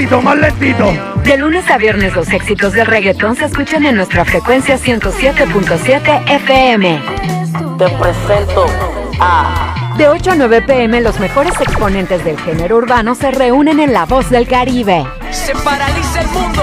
Más lentito, más lentito. De lunes a viernes los éxitos del reggaetón se escuchan en nuestra frecuencia 107.7 FM. Te presento a... De 8 a 9 pm los mejores exponentes del género urbano se reúnen en La Voz del Caribe. Se paraliza el mundo.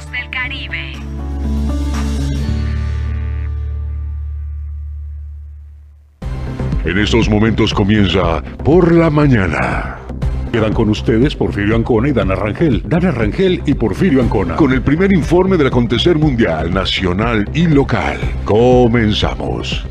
En estos momentos comienza Por la Mañana. Quedan con ustedes Porfirio Ancona y Dana Rangel. Dana Rangel y Porfirio Ancona. Con el primer informe del acontecer mundial, nacional y local. Comenzamos.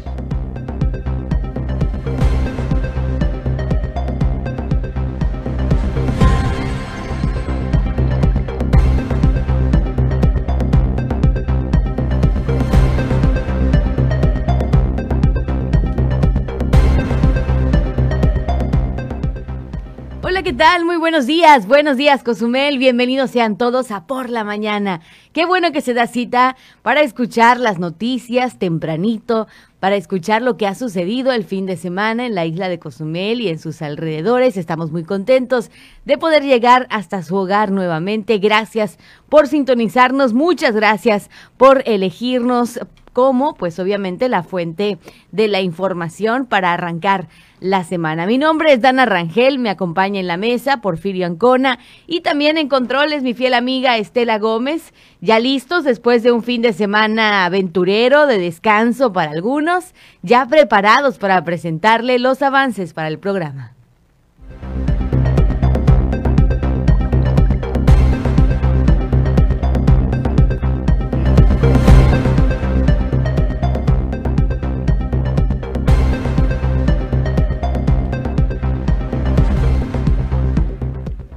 Tal? Muy buenos días, buenos días Cozumel, bienvenidos sean todos a Por la Mañana. Qué bueno que se da cita para escuchar las noticias tempranito, para escuchar lo que ha sucedido el fin de semana en la isla de Cozumel y en sus alrededores. Estamos muy contentos de poder llegar hasta su hogar nuevamente. Gracias por sintonizarnos, muchas gracias por elegirnos como, pues obviamente, la fuente de la información para arrancar la semana. Mi nombre es Dana Rangel, me acompaña en la mesa Porfirio Ancona y también en controles mi fiel amiga Estela Gómez, ya listos después de un fin de semana aventurero, de descanso para algunos, ya preparados para presentarle los avances para el programa.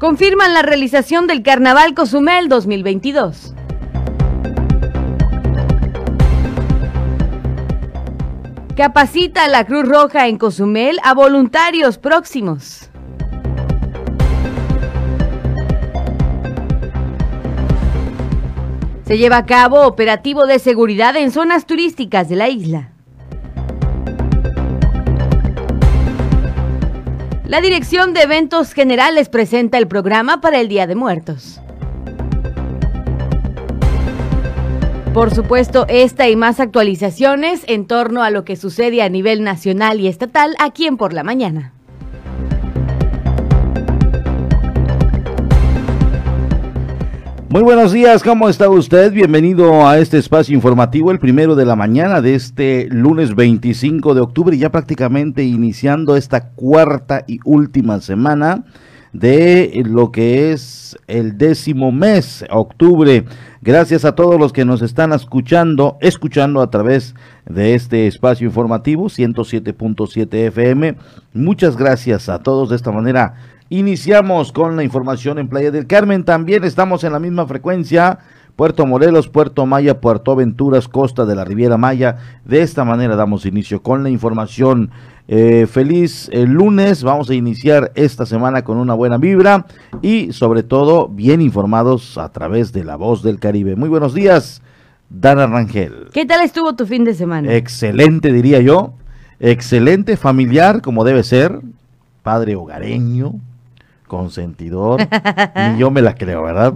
Confirman la realización del Carnaval Cozumel 2022. Capacita la Cruz Roja en Cozumel a voluntarios próximos. Se lleva a cabo operativo de seguridad en zonas turísticas de la isla. La Dirección de Eventos Generales presenta el programa para el Día de Muertos. Por supuesto, esta y más actualizaciones en torno a lo que sucede a nivel nacional y estatal aquí en Por la Mañana. Muy buenos días, ¿cómo está usted? Bienvenido a este espacio informativo, el primero de la mañana de este lunes 25 de octubre, ya prácticamente iniciando esta cuarta y última semana de lo que es el décimo mes, octubre. Gracias a todos los que nos están escuchando, escuchando a través de este espacio informativo 107.7 FM. Muchas gracias a todos de esta manera. Iniciamos con la información en Playa del Carmen. También estamos en la misma frecuencia. Puerto Morelos, Puerto Maya, Puerto Aventuras, Costa de la Riviera Maya. De esta manera damos inicio con la información. Eh, feliz el lunes, vamos a iniciar esta semana con una buena vibra y sobre todo bien informados a través de la voz del Caribe. Muy buenos días, Dana Rangel. ¿Qué tal estuvo tu fin de semana? Excelente, diría yo. Excelente, familiar, como debe ser. Padre hogareño, consentidor. Ni yo me la creo, ¿verdad?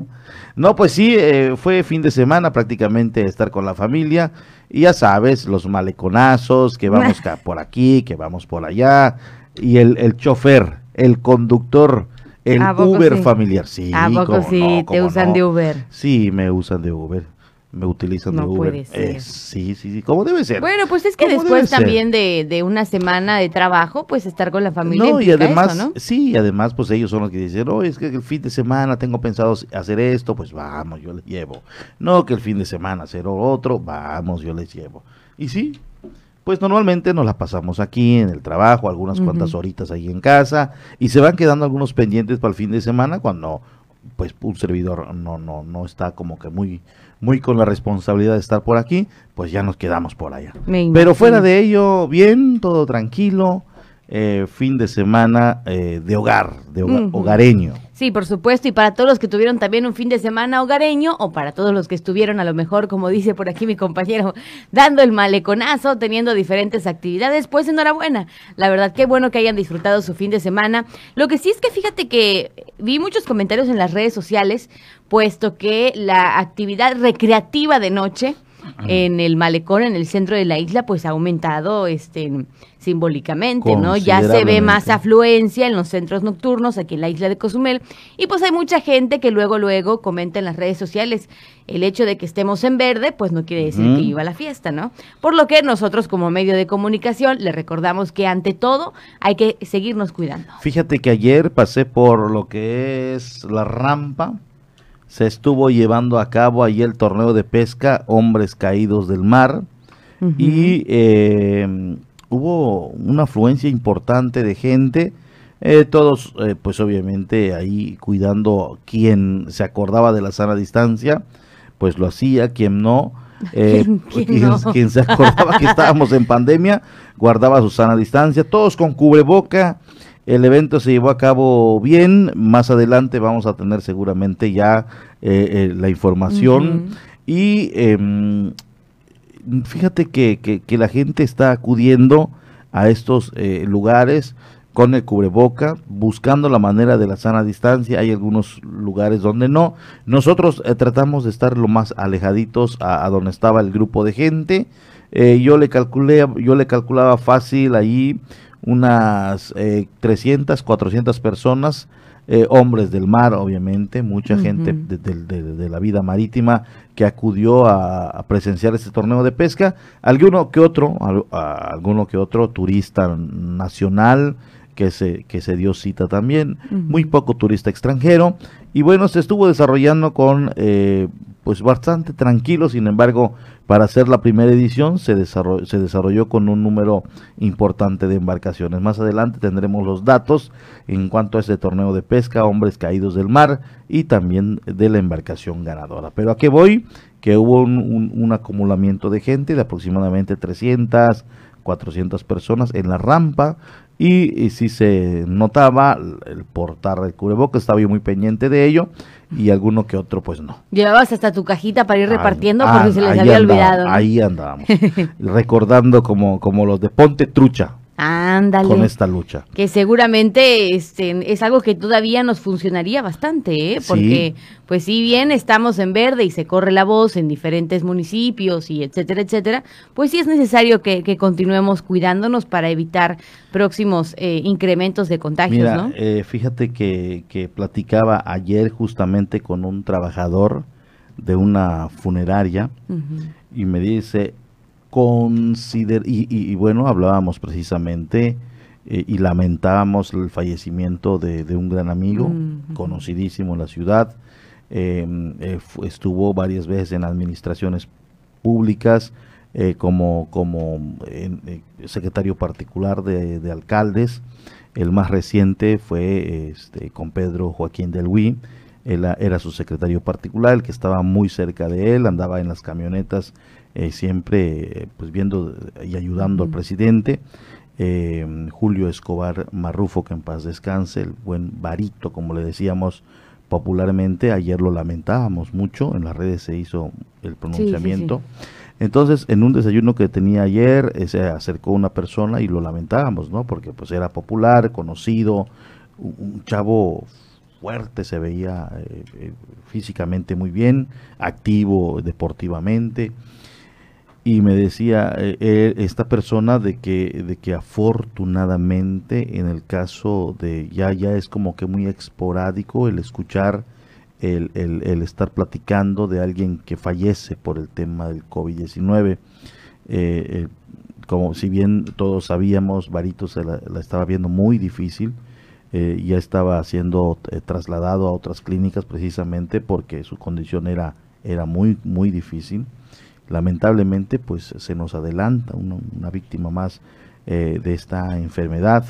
No, pues sí, eh, fue fin de semana prácticamente estar con la familia. Y ya sabes, los maleconazos, que vamos por aquí, que vamos por allá. Y el, el chofer, el conductor, el Uber familiar. Sí, ¿A poco sí? ¿Te usan de Uber? Sí, me usan de Uber me utilizan de Uber. Puede ser. sí, sí, sí, como debe ser. Bueno, pues es que después también de, de, una semana de trabajo, pues estar con la familia. No, y además, ¿no? sí, y además, pues ellos son los que dicen, no, es que el fin de semana tengo pensado hacer esto, pues vamos, yo les llevo. No, que el fin de semana hacer otro, vamos, yo les llevo. Y sí, pues normalmente nos la pasamos aquí en el trabajo, algunas cuantas horitas ahí en casa, y se van quedando algunos pendientes para el fin de semana cuando pues un servidor no, no, no está como que muy, muy con la responsabilidad de estar por aquí, pues ya nos quedamos por allá. Pero fuera de ello, bien, todo tranquilo, eh, fin de semana eh, de hogar, de hogareño. Sí, por supuesto, y para todos los que tuvieron también un fin de semana hogareño, o para todos los que estuvieron a lo mejor, como dice por aquí mi compañero, dando el maleconazo, teniendo diferentes actividades, pues enhorabuena. La verdad, qué bueno que hayan disfrutado su fin de semana. Lo que sí es que fíjate que vi muchos comentarios en las redes sociales, puesto que la actividad recreativa de noche, en el malecón, en el centro de la isla, pues ha aumentado este simbólicamente, ¿no? Ya se ve más afluencia en los centros nocturnos aquí en la isla de Cozumel y pues hay mucha gente que luego luego comenta en las redes sociales el hecho de que estemos en verde, pues no quiere decir que iba a la fiesta, ¿no? Por lo que nosotros como medio de comunicación le recordamos que ante todo hay que seguirnos cuidando. Fíjate que ayer pasé por lo que es la rampa se estuvo llevando a cabo ahí el torneo de pesca Hombres Caídos del Mar y eh, hubo una afluencia importante de gente, eh, todos eh, pues obviamente ahí cuidando quien se acordaba de la sana distancia, pues lo hacía, quien no. Pues, quien, se acordaba que estábamos en pandemia, guardaba su sana distancia, todos con cubreboca, el evento se llevó a cabo bien, más adelante vamos a tener seguramente ya eh, eh, la información y em, fíjate que, que, la gente está acudiendo a estos eh, lugares con el cubreboca, buscando la manera de la sana distancia. Hay algunos lugares donde no. Nosotros tratamos de estar lo más alejaditos a, a donde estaba el grupo de gente. yo le calculé, yo le calculaba fácil allí unas eh, 300, 400 personas, eh, hombres del mar, obviamente, mucha gente de, la vida marítima que acudió a, presenciar este torneo de pesca, alguno que otro, alguno que otro turista nacional, que se, que se dio cita también, muy poco turista extranjero, y bueno, se estuvo desarrollando con eh, pues bastante tranquilo, sin embargo, para hacer la primera edición se desarrolló, se desarrolló con un número importante de embarcaciones. Más adelante tendremos los datos en cuanto a este torneo de pesca, hombres caídos del mar y también de la embarcación ganadora. Pero a qué voy? Que hubo un, acumulamiento de gente de aproximadamente 300, 400 personas en la rampa y, si se notaba el portar el cubreboca, estaba yo muy pendiente de ello y alguno que otro pues no. Llevabas hasta tu cajita para ir repartiendo porque se les había olvidado. Ahí andábamos, recordando como, como los de Ponte Trucha. Ándale. Con esta lucha. Que seguramente este, es algo que todavía nos funcionaría bastante, ¿eh? Porque, pues si bien estamos en verde y se corre la voz en diferentes municipios y etcétera, etcétera, pues sí es necesario que, continuemos cuidándonos para evitar próximos eh, incrementos de contagios, Mira, eh, fíjate que, que platicaba ayer justamente con un trabajador de una funeraria y me dice, consider y, bueno, hablábamos precisamente eh, y lamentábamos el fallecimiento de, un gran amigo, Mm, conocidísimo en la ciudad. Em, eh, estuvo varias veces en administraciones públicas eh, como, como secretario particular de, de alcaldes. El más reciente fue este, con Pedro Joaquín del Huy. Él era su secretario particular, el que estaba muy cerca de él, andaba en las camionetas eh, siempre pues viendo y ayudando al presidente. Eh, Julio Escobar Marrufo, que en paz descanse, el buen varito, como le decíamos popularmente, ayer lo lamentábamos mucho, en las redes se hizo el pronunciamiento. Entonces, en un desayuno que tenía ayer, eh, se acercó una persona y lo lamentábamos, ¿no? Porque pues era popular, conocido, un chavo fuerte, se veía eh, eh, físicamente muy bien, activo deportivamente. Y me decía eh, esta persona de que de que afortunadamente en el caso de ya ya es como que muy esporádico el escuchar el, el- estar platicando de alguien que fallece por el tema del COVID-19 Eh, eh, como si bien todos sabíamos Barito se la estaba viendo muy difícil eh, ya estaba siendo eh, trasladado a otras clínicas precisamente porque su condición era era muy muy difícil. Lamentablemente pues se nos adelanta una, una víctima más eh, de esta enfermedad.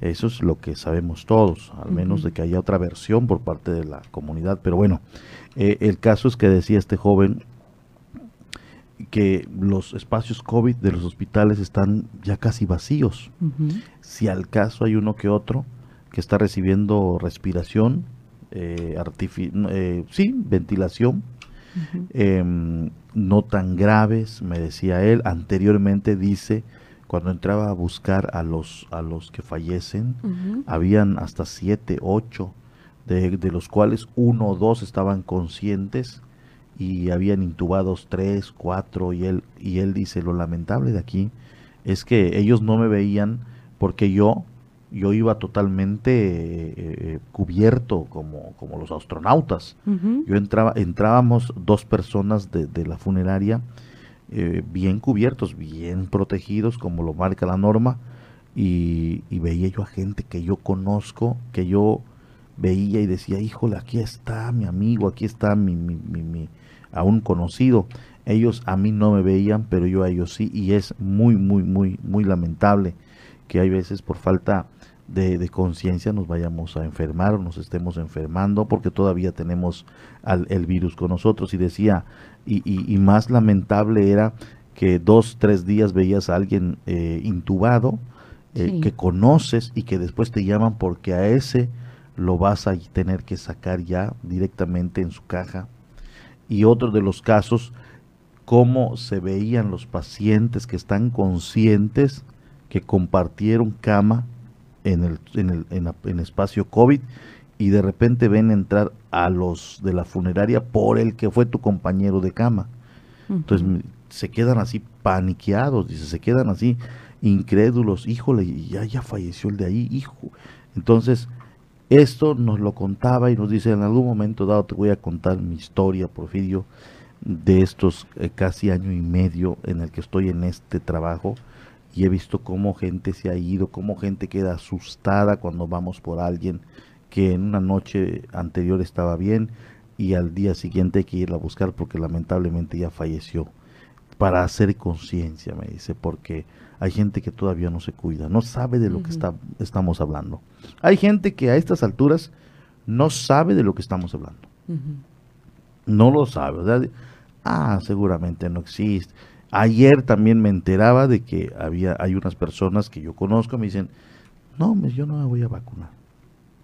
Eso es lo que sabemos todos al menos de que haya otra versión por parte de la comunidad. Pero bueno eh, el caso es que decía este joven que los espacios COVID de los hospitales están ya casi vacíos. Si al caso hay uno que otro que está recibiendo respiración, eh, eh, sí, ventilación, em, no tan graves, me decía él. Anteriormente dice, cuando entraba a buscar a los, a los que fallecen, habían hasta siete, ocho, de, de los cuales uno o dos estaban conscientes y habían intubados tres, cuatro, y él, y él dice, lo lamentable de aquí es que ellos no me veían porque yo, yo iba totalmente eh, eh, cubierto como, como los astronautas. Yo entraba, entrábamos dos personas de, de la funeraria eh, bien cubiertos, bien protegidos, como lo marca la norma, y, y veía yo a gente que yo conozco, que yo veía y decía, híjole, aquí está mi amigo, aquí está mi, mi, mi, mi- a un conocido. Ellos a mí no me veían, pero yo a ellos sí, y es muy, muy, muy, muy lamentable que hay veces por falta de, de conciencia nos vayamos a enfermar o nos estemos enfermando porque todavía tenemos al, el virus con nosotros. Y decía, y, y- y más lamentable era que dos, tres días veías a alguien eh, intubado, eh, Sí. que conoces y que después te llaman porque a ese lo vas a tener que sacar ya directamente en su caja. Y otro de los casos, cómo se veían los pacientes que están conscientes que compartieron cama en el, en el en la- en espacio COVID y de repente ven entrar a los de la funeraria por el que fue tu compañero de cama. Entonces se quedan así paniqueados, dice, se quedan así incrédulos, híjole, ya, ya falleció el de ahí, hijo. Entonces, esto nos lo contaba y nos dice, en algún momento dado te voy a contar mi historia, Porfirio, de estos eh, casi año y medio en el que estoy en este trabajo y he visto cómo gente se ha ido, cómo gente queda asustada cuando vamos por alguien que en una noche anterior estaba bien y al día siguiente hay que irla a buscar porque lamentablemente ya falleció. Para hacer conciencia, me dice, porque hay gente que todavía no se cuida, no sabe de lo que está, estamos hablando. Hay gente que a estas alturas no sabe de lo que estamos hablando no lo sabe, ¿verdad? Ah, seguramente no existe. Ayer también me enteraba de que había, hay unas personas que yo conozco, me dicen, no, me- yo no me voy a vacunar.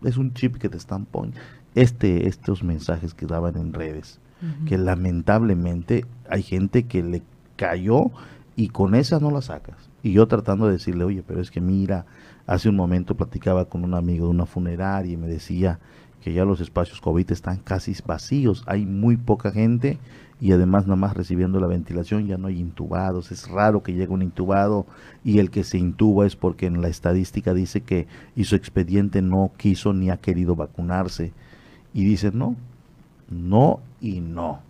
Es un chip que te están poniendo. Este, estos mensajes que daban en redes, que lamentablemente hay gente que le cayó y con esa no la sacas. Y yo tratando de decirle, oye, pero es que mira, hace un momento platicaba con un amigo de una funeraria y me decía que ya los espacios COVID están casi vacíos, hay muy poca gente y además nada más recibiendo la ventilación ya no hay intubados, es raro que llegue un intubado y el que se intuba es porque en la estadística dice que y su expediente no quiso ni ha querido vacunarse y dice no, no y no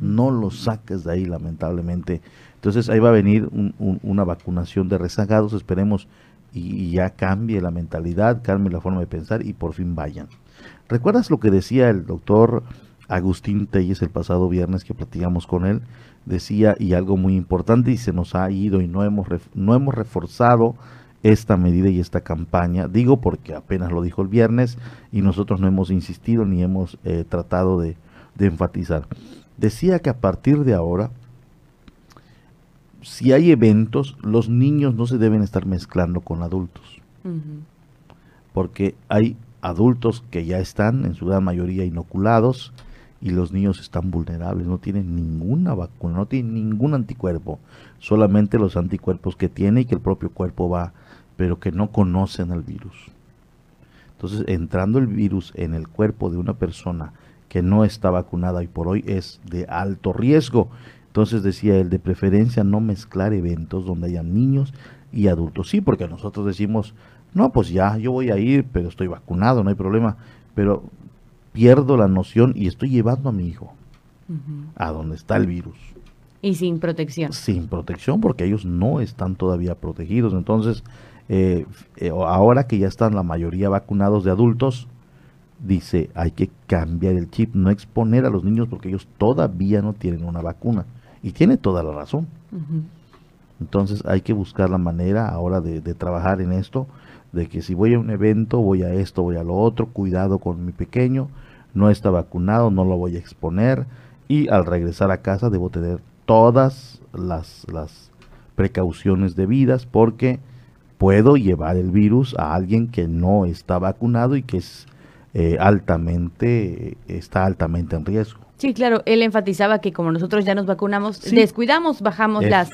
no lo saques de ahí lamentablemente. Entonces ahí va a venir un- un- una vacunación de rezagados, esperemos y ya cambie la mentalidad, cambie la forma de pensar y por fin vayan. ¿Recuerdas lo que decía el doctor Agustín Telles el pasado viernes que platicamos con él? Decía, y algo muy importante, y se nos ha ido y no hemos, no hemos reforzado esta medida y esta campaña. Digo porque apenas lo dijo el viernes y nosotros no hemos insistido ni hemos eh, tratado de, de enfatizar. Decía que a partir de ahora, si hay eventos, los niños no se deben estar mezclando con adultos. Porque hay adultos que ya están en su gran mayoría inoculados y los niños están vulnerables, no tienen ninguna vacuna, no tienen ningún anticuerpo, solamente los anticuerpos que tiene y que el propio cuerpo va, pero que no conocen al virus. Entonces, entrando el virus en el cuerpo de una persona que no está vacunada y por hoy es de alto riesgo. Entonces decía él, de preferencia no mezclar eventos donde haya niños y adultos. Sí, porque nosotros decimos, no, pues ya, yo voy a ir, pero estoy vacunado, no hay problema. Pero pierdo la noción y estoy llevando a mi hijo a donde está el virus. Y sin protección. Sin protección, porque ellos no están todavía protegidos. Entonces, eh, eh, ahora que ya están la mayoría vacunados de adultos, dice, hay que cambiar el chip, no exponer a los niños porque ellos todavía no tienen una vacuna. Y tiene toda la razón. Entonces hay que buscar la manera ahora de, de, trabajar en esto de que si voy a un evento, voy a esto, voy a lo otro, cuidado con mi pequeño, no está vacunado, no lo voy a exponer y al regresar a casa debo tener todas las, las precauciones debidas porque puedo llevar el virus a alguien que no está vacunado y que es eh, altamente, está altamente en riesgo. Sí, claro, él enfatizaba que como nosotros ya nos vacunamos, descuidamos, bajamos las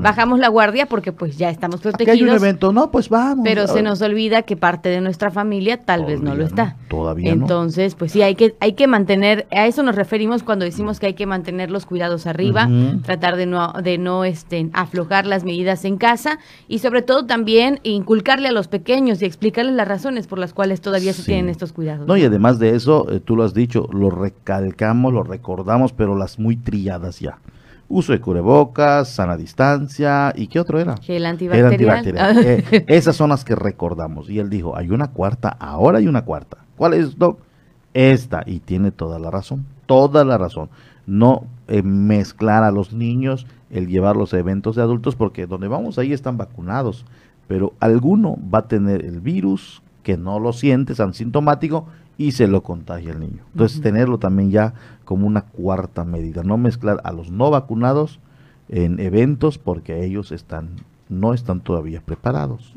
bajamos la guardia porque pues ya estamos protegidos. Aquí hay un evento, no, pues vamos. Pero se nos olvida que parte de nuestra familia tal vez no lo está. todavía Entonces, pues sí hay que hay que mantener, a eso nos referimos cuando decimos que hay que mantener los cuidados arriba, tratar de no de no este aflojar las medidas en casa y sobre todo también inculcarle a los pequeños y explicarles las razones por las cuales todavía se tienen estos cuidados. No, y además de eso, eh, tú lo has dicho, lo recalcamos lo recordamos, pero las muy trilladas ya. Uso de cubrebocas, sana distancia, ¿y qué otro era? Gel antibacterial. Eh, esas son las que recordamos. Y él dijo, hay una cuarta, ahora hay una cuarta. ¿Cuál es, Doc? Esta, y tiene toda la razón, toda la razón. No eh, mezclar a los niños, el llevarlos a eventos de adultos, porque donde vamos ahí están vacunados, pero alguno va a tener el virus que no lo siente, es asintomático, y se lo contagia el niño. Entonces, tenerlo también ya como una cuarta medida, no mezclar a los no vacunados en eventos porque ellos están no están todavía preparados.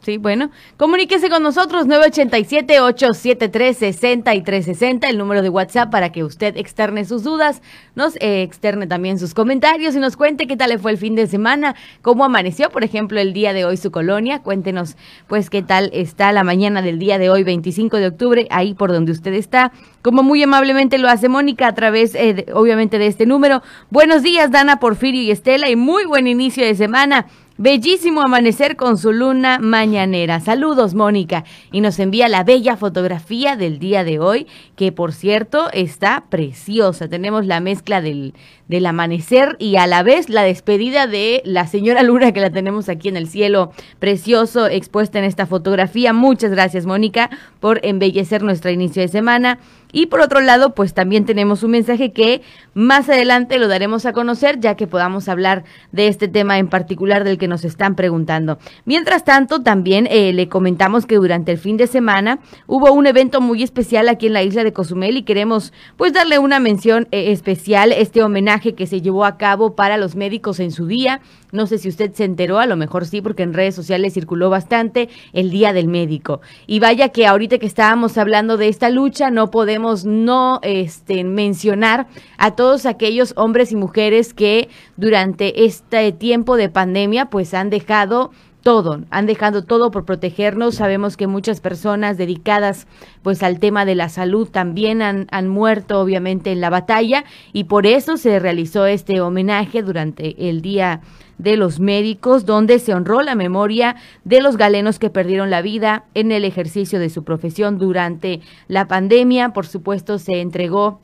Sí, bueno, comuníquese con nosotros 987-873-6360, el número de WhatsApp para que usted externe sus dudas, nos eh, externe también sus comentarios y nos cuente qué tal le fue el fin de semana, cómo amaneció, por ejemplo, el día de hoy su colonia, cuéntenos pues qué tal está la mañana del día de hoy, 25 de octubre, ahí por donde usted está, como muy amablemente lo hace Mónica a través, eh, obviamente, de este número. Buenos días, Dana, Porfirio y Estela, y muy buen inicio de semana. Bellísimo amanecer con su luna mañanera. Saludos, Mónica. Y nos envía la bella fotografía del día de hoy, que por cierto está preciosa. Tenemos la mezcla del, del amanecer y a la vez la despedida de la señora Luna que la tenemos aquí en el cielo precioso expuesta en esta fotografía. Muchas gracias, Mónica, por embellecer nuestro inicio de semana. Y por otro lado, pues también tenemos un mensaje que más adelante lo daremos a conocer, ya que podamos hablar de este tema en particular del que nos están preguntando. Mientras tanto, también eh, le comentamos que durante el fin de semana hubo un evento muy especial aquí en la isla de Cozumel y queremos pues darle una mención eh, especial, este homenaje que se llevó a cabo para los médicos en su día. No sé si usted se enteró, a lo mejor sí, porque en redes sociales circuló bastante el Día del Médico. Y vaya que ahorita que estábamos hablando de esta lucha, no podemos no este, mencionar a todos aquellos hombres y mujeres que durante este tiempo de pandemia pues han dejado todo, han dejado todo por protegernos. Sabemos que muchas personas dedicadas pues al tema de la salud también han, han, muerto obviamente en la batalla y por eso se realizó este homenaje durante el día de los médicos, donde se honró la memoria de los galenos que perdieron la vida en el ejercicio de su profesión durante la pandemia. Por supuesto, se entregó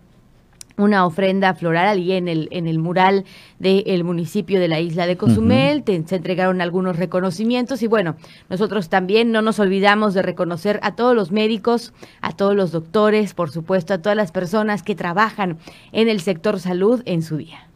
una ofrenda floral allí en el, en el mural del municipio de la isla de Cozumel, se entregaron algunos reconocimientos y bueno, nosotros también no nos olvidamos de reconocer a todos los médicos, a todos los doctores, por supuesto, a todas las personas que trabajan en el sector salud en su día.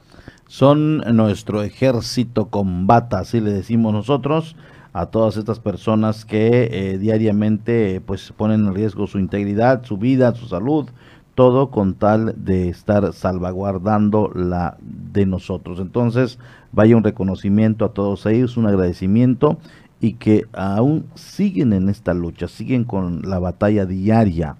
Son nuestro ejército combata, así le decimos nosotros, a todas estas personas que eh, diariamente pues ponen en riesgo su integridad, su vida, su salud, todo con tal de estar salvaguardando la de nosotros. Entonces, vaya un reconocimiento a todos ellos, un agradecimiento y que aún siguen en esta lucha, siguen con la batalla diaria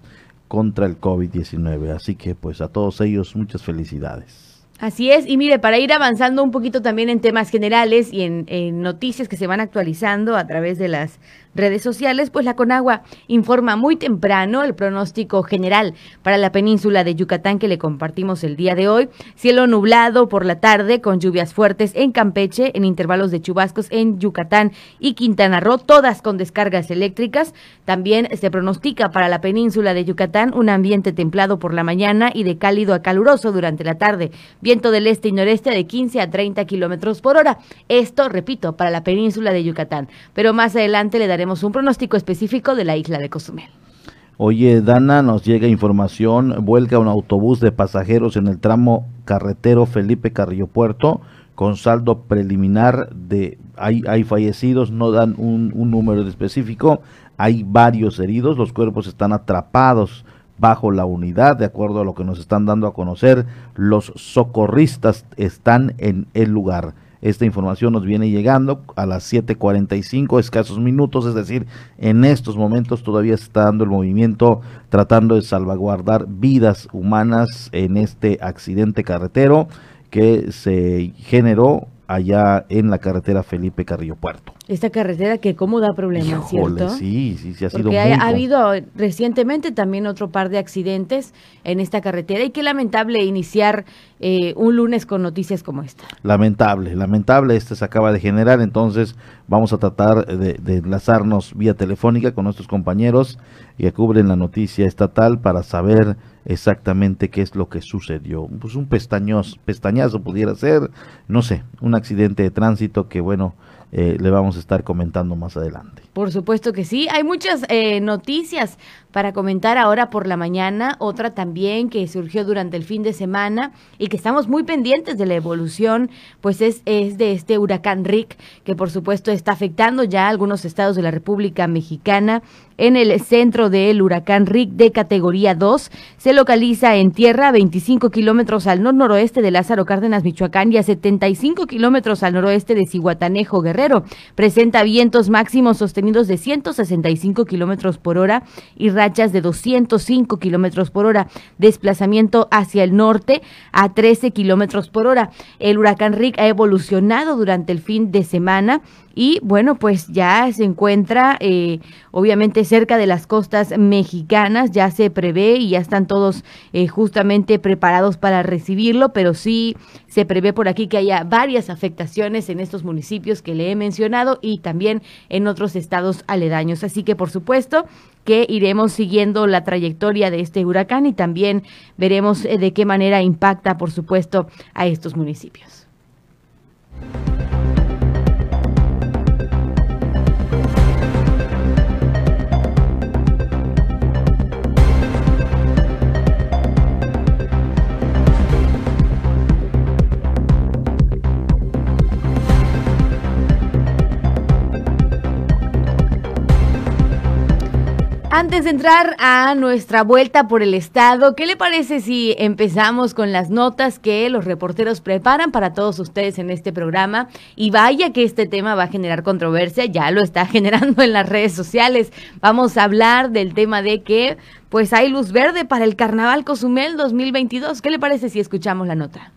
contra el COVID-19. Así que pues a todos ellos muchas felicidades. Así es, y mire, para ir avanzando un poquito también en temas generales y en, en, noticias que se van actualizando a través de las redes sociales, pues la Conagua informa muy temprano el pronóstico general para la península de Yucatán que le compartimos el día de hoy. Cielo nublado por la tarde con lluvias fuertes en Campeche, en intervalos de chubascos en Yucatán y Quintana Roo, todas con descargas eléctricas. También se pronostica para la península de Yucatán un ambiente templado por la mañana y de cálido a caluroso durante la tarde. Viento del este y noreste de 15 a 30 kilómetros por hora. Esto, repito, para la península de Yucatán. Pero más adelante le daré un pronóstico específico de la isla de Cozumel. Oye, Dana, nos llega información, vuelca un autobús de pasajeros en el tramo carretero Felipe Carrillo Puerto con saldo preliminar de hay, fallecidos, no dan un número específico, hay varios heridos, los cuerpos están atrapados bajo la unidad, de acuerdo a lo que nos están dando a conocer, los socorristas están en el lugar. Esta información nos viene llegando a las 7:45, escasos minutos, es decir, en estos momentos todavía está dando el movimiento tratando de salvaguardar vidas humanas en este accidente carretero que se generó allá en la carretera Felipe Carrillo Puerto. Esta carretera que cómo da problemas, ¿cierto? Sí, sí, sí ha sido Porque ha, ha, habido recientemente también otro par de accidentes en esta carretera y qué lamentable iniciar eh, un lunes con noticias como esta. Lamentable, lamentable, este se acaba de generar, entonces vamos a tratar de, de enlazarnos vía telefónica con nuestros compañeros que cubren la noticia estatal para saber exactamente qué es lo que sucedió. Pues un pestañoso, pestañazo pudiera ser, no sé, un accidente de tránsito que bueno, eh, le vamos a estar comentando más adelante. Por supuesto que sí. Hay muchas eh, noticias para comentar ahora por la mañana. Otra también que surgió durante el fin de semana y que estamos muy pendientes de la evolución, pues es, es de este huracán Rick, que por supuesto está afectando ya a algunos estados de la República Mexicana. En el centro del huracán Rick de categoría 2 se localiza en tierra a 25 kilómetros al nor-noroeste de Lázaro Cárdenas, Michoacán y a 75 kilómetros al noroeste de Cihuatanejo, Guerrero. Presenta vientos máximos sostenidos de 165 kilómetros por hora y rachas de 205 kilómetros por hora. Desplazamiento hacia el norte a 13 kilómetros por hora. El huracán Rick ha evolucionado durante el fin de semana y bueno, pues ya se encuentra eh, obviamente cerca de las costas mexicanas, ya se prevé y ya están todos eh, justamente preparados para recibirlo, pero sí se prevé por aquí que haya varias afectaciones en estos municipios que le he mencionado y también en otros estados aledaños. Así que por supuesto que iremos siguiendo la trayectoria de este huracán y también veremos eh, de qué manera impacta, por supuesto, a estos municipios. Antes de entrar a nuestra vuelta por el estado, ¿qué le parece si empezamos con las notas que los reporteros preparan para todos ustedes en este programa? Y vaya que este tema va a generar controversia, ya lo está generando en las redes sociales. Vamos a hablar del tema de que pues hay luz verde para el Carnaval Cozumel 2022. ¿Qué le parece si escuchamos la nota?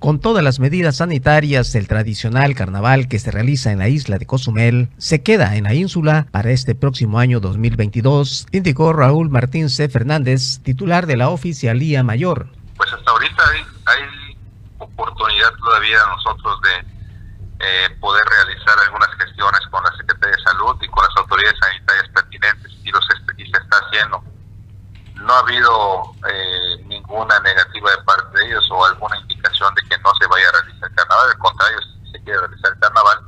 Con todas las medidas sanitarias, el tradicional carnaval que se realiza en la isla de Cozumel se queda en la ínsula para este próximo año 2022, indicó Raúl Martín C. Fernández, titular de la Oficialía Mayor. Pues hasta ahorita hay, oportunidad todavía nosotros de, eh, poder realizar algunas gestiones con la Secretaría de Salud y con las autoridades sanitarias pertinentes y, los y se está haciendo. No ha habido eh, ninguna negativa de parte de ellos o alguna indicación de que no se vaya a realizar el carnaval, al contrario, se quiere realizar el carnaval,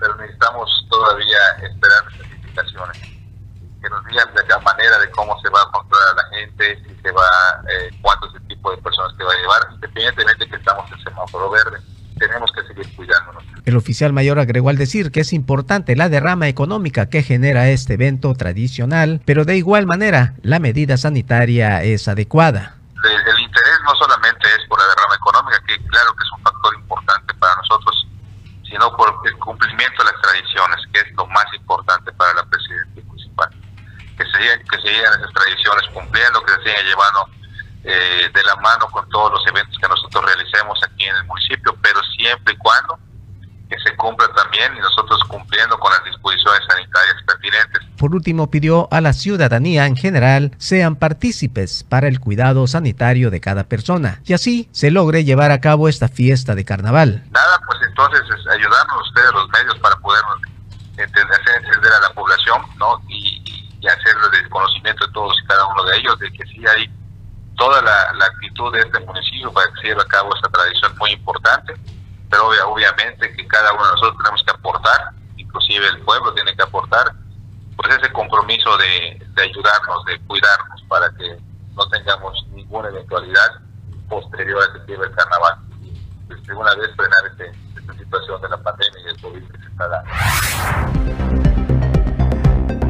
pero necesitamos todavía esperar las indicaciones, que nos digan de la manera de cómo se va a controlar a la gente, si se va, eh, cuánto es el tipo de personas que va a llevar, independientemente que estamos en semáforo verde, tenemos que seguir cuidándonos. El oficial mayor agregó al decir que es importante la derrama económica que genera este evento tradicional, pero de igual manera la medida sanitaria es adecuada. El, interés no solamente es por la derrama económica, que claro que es un factor importante para nosotros, sino por el cumplimiento de las tradiciones, que es lo más importante para la presidencia municipal. Que se, que se sigan esas tradiciones cumpliendo, que se sigan llevando eh, de la mano con todos los eventos que nosotros realicemos aquí en el municipio, pero siempre y cuando que se cumpla también y nosotros cumpliendo con las disposiciones sanitarias pertinentes. Por último, pidió a la ciudadanía en general sean partícipes para el cuidado sanitario de cada persona y así se logre llevar a cabo esta fiesta de carnaval. Nada, pues entonces es ayudarnos ustedes los medios para poder entender, hacer entender a la población ¿no? y, y hacer el conocimiento de todos y cada uno de ellos de que sí hay toda la, la actitud de este municipio para que se lleve a cabo esta tradición muy importante pero obviamente que cada uno de nosotros tenemos que aportar, inclusive el pueblo tiene que aportar, pues ese compromiso de, ayudarnos, de cuidarnos para que no tengamos ninguna eventualidad posterior a que lleve el carnaval. Pues, de una vez frenar este, esta situación de la pandemia y el COVID que se está dando.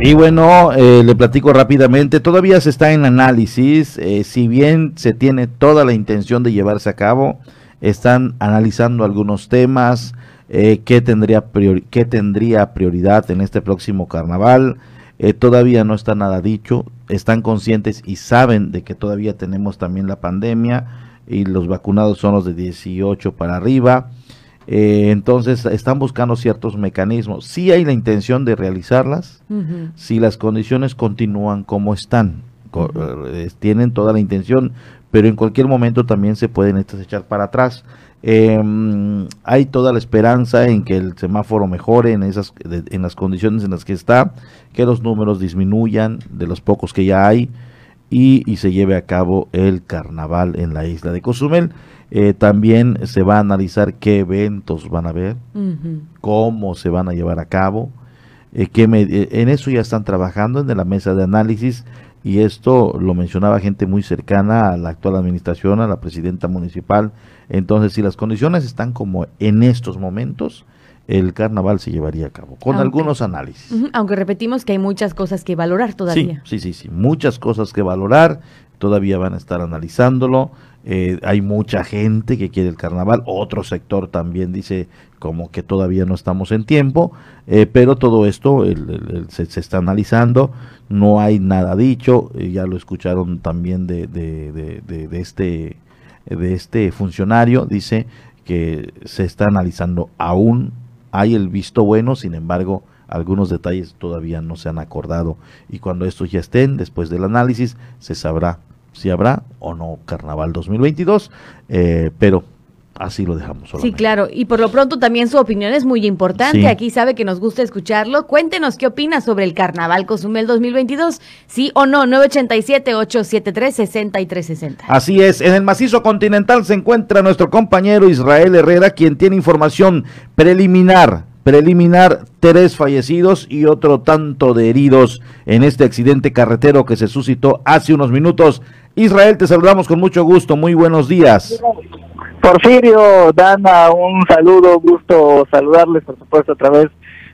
Y bueno, eh, le platico rápidamente, todavía se está en análisis, eh, si bien se tiene toda la intención de llevarse a cabo, están analizando algunos temas, eh, qué, tendría qué tendría prioridad en este próximo carnaval. Eh, todavía no está nada dicho, están conscientes y saben de que todavía tenemos también la pandemia y los vacunados son los de 18 para arriba. Eh, entonces están buscando ciertos mecanismos. Si hay la intención de realizarlas, si las condiciones continúan como están, tienen toda la intención, pero en cualquier momento también se pueden estas echar para atrás. Em, hay toda la esperanza en que el semáforo mejore en esas en las condiciones en las que está, que los números disminuyan de los pocos que ya hay y, se lleve a cabo el carnaval en la isla de Cozumel. Eh, también se va a analizar qué eventos van a haber, cómo se van a llevar a cabo. Eh, que eh, en eso ya están trabajando en la mesa de análisis y esto lo mencionaba gente muy cercana a la actual administración, a la presidenta municipal. Entonces, si las condiciones están como en estos momentos, el carnaval se llevaría a cabo, con algunos análisis. aunque repetimos que hay muchas cosas que valorar todavía. Sí, sí, sí, sí, muchas cosas que valorar, todavía van a estar analizándolo. Eh, hay mucha gente que quiere el carnaval, otro sector también dice como que todavía no estamos en tiempo, eh, pero todo esto se, está analizando, no hay nada dicho, eh, ya lo escucharon también de, de, de, este, de este funcionario, dice que se está analizando aún, hay el visto bueno, sin embargo, algunos detalles todavía no se han acordado. Y cuando estos ya estén, después del análisis, se sabrá si habrá o no Carnaval 2022, eh, pero así lo dejamos. Sí, claro. Y por lo pronto también su opinión es muy importante. Aquí sabe que nos gusta escucharlo. Cuéntenos qué opina sobre el Carnaval Cozumel 2022. Sí o no, 987-873-6360. Así es. En el macizo continental se encuentra nuestro compañero Israel Herrera, quien tiene información preliminar. Preliminar, tres fallecidos y otro tanto de heridos en este accidente carretero que se suscitó hace unos minutos. Israel, te saludamos con mucho gusto. Muy buenos días. Porfirio, Dana, un saludo, gusto saludarles, por supuesto, a través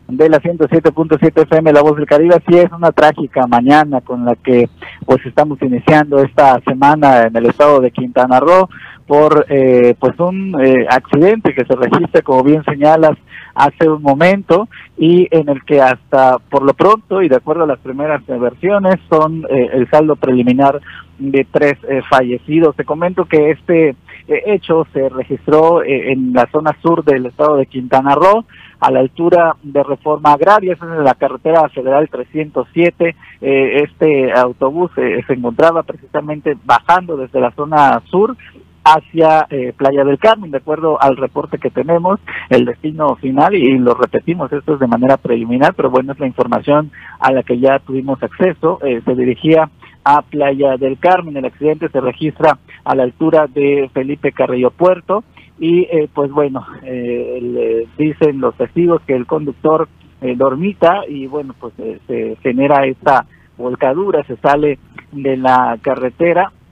de la 107.7 FM La Voz del Caribe. Así es una trágica mañana con la que pues estamos iniciando esta semana en el estado de Quintana Roo por eh, pues un eh, accidente que se registra, como bien señalas, hace un momento y en el que hasta por lo pronto y de acuerdo a las primeras versiones son eh, el saldo preliminar de tres fallecidos. Te comento que este hecho se registró en la zona sur del estado de Quintana Roo a la altura de Reforma Agraria, es en la carretera federal 307. este autobús se encontraba precisamente bajando desde la zona sur hacia eh, Playa del Carmen, de acuerdo al reporte que tenemos, el destino final, y, lo repetimos, esto es de manera preliminar, pero bueno, es la información a la que ya tuvimos acceso, eh, se dirigía a Playa del Carmen, el accidente se registra a la altura de Felipe Carrillo Puerto, y eh, pues bueno, dicen los testigos que el conductor dormita y bueno, pues se genera esta volcadura, se sale de la carretera. eh,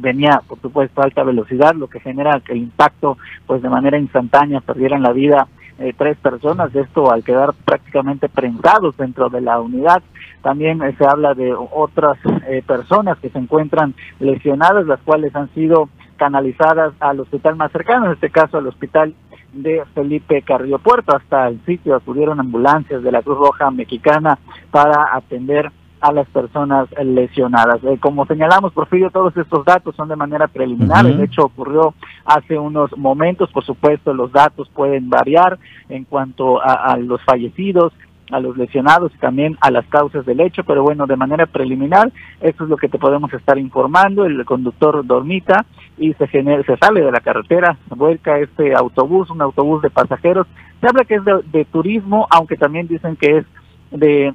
venía, por supuesto, a alta velocidad, lo que genera que el impacto, pues de manera instantánea, perdieran la vida eh, tres personas, esto al quedar prácticamente prensados dentro de la unidad. También eh, se habla de otras personas que se encuentran lesionadas, las cuales han sido canalizadas al hospital más cercano, en este caso al hospital de Felipe Carrillo Puerto. Hasta el sitio acudieron ambulancias de la Cruz Roja Mexicana para atender a las personas lesionadas. Eh, como señalamos, Porfirio, todos estos datos son de manera preliminar. De hecho, ocurrió hace unos momentos. Por supuesto, los datos pueden variar en cuanto a, los fallecidos, a los lesionados y también a las causas del hecho, pero bueno, de manera preliminar, esto es lo que te podemos estar informando, el conductor dormita y se, genera, se sale de la carretera, vuelca este autobús, un autobús de pasajeros, se habla que es de turismo, aunque también dicen que es de,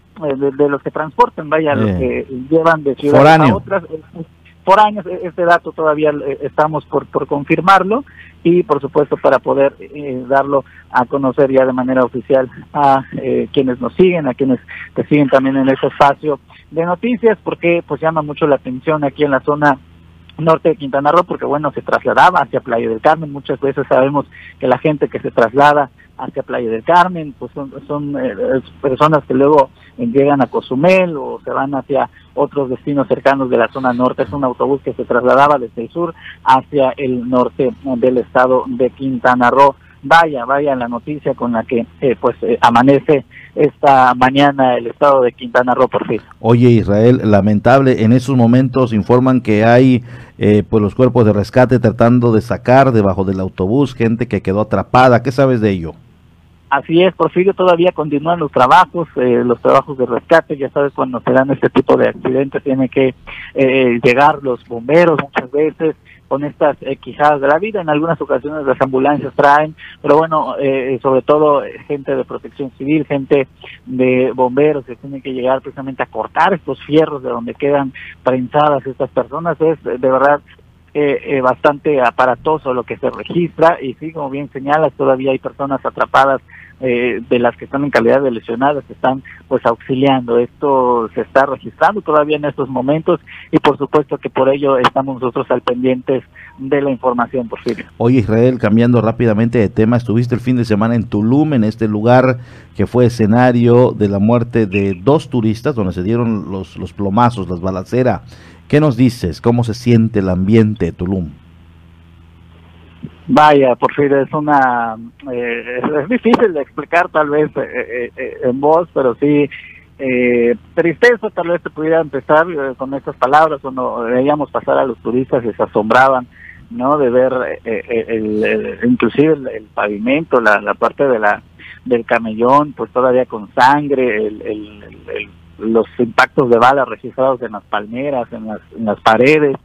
de, los que transportan, vaya, los que llevan de ciudades a otras. Por años, e, este dato todavía eh, estamos por, por confirmarlo y por supuesto para poder eh, darlo a conocer ya de manera oficial a eh, quienes nos siguen, a quienes te siguen también en ese espacio de noticias, porque pues llama mucho la atención aquí en la zona norte de Quintana Roo, porque bueno, se trasladaba hacia Playa del Carmen, muchas veces sabemos que la gente que se traslada hacia Playa del Carmen, pues son, eh, personas que luego llegan a Cozumel o se van hacia otros destinos cercanos de la zona norte. Es un autobús que se trasladaba desde el sur hacia el norte del estado de Quintana Roo. Vaya, vaya la noticia con la que eh, pues eh, amanece esta mañana el estado de Quintana Roo por fin. Oye Israel, lamentable, en esos momentos informan que hay pues los cuerpos de rescate tratando de sacar debajo del autobús gente que quedó atrapada. ¿Qué sabes de ello? Así es, Porfirio, todavía continúan los trabajos, eh, los trabajos de rescate, ya sabes, cuando se dan este tipo de accidentes tiene que eh, llegar los bomberos muchas veces con estas eh, quijadas de la vida, en algunas ocasiones las ambulancias traen, pero bueno, sobre todo gente de protección civil, gente de bomberos que tienen que llegar precisamente a cortar estos fierros de donde quedan prensadas estas personas, es de verdad eh, eh, bastante aparatoso lo que se registra y sí, como bien señalas, todavía hay personas atrapadas eh, de las que están en calidad de lesionadas, que están pues auxiliando. Esto se está registrando todavía en estos momentos y por supuesto que por ello estamos nosotros al pendientes de la información, por Porfirio. Oye Israel, cambiando rápidamente de tema, estuviste el fin de semana en Tulum, en este lugar que fue escenario de la muerte de dos turistas, donde se dieron los, los plomazos, las balaceras ¿Qué nos dices? ¿Cómo se siente el ambiente de Tulum? Vaya, por fin es una... Eh, es, difícil de explicar tal vez eh, eh, en voz, pero sí tristeza tal vez se pudiera empezar con estas palabras cuando veíamos pasar a los turistas y asombraban no de ver el, inclusive el, pavimento la, la parte de la del camellón pues todavía con sangre el, el los impactos de balas registrados en las palmeras, en las, en las paredes,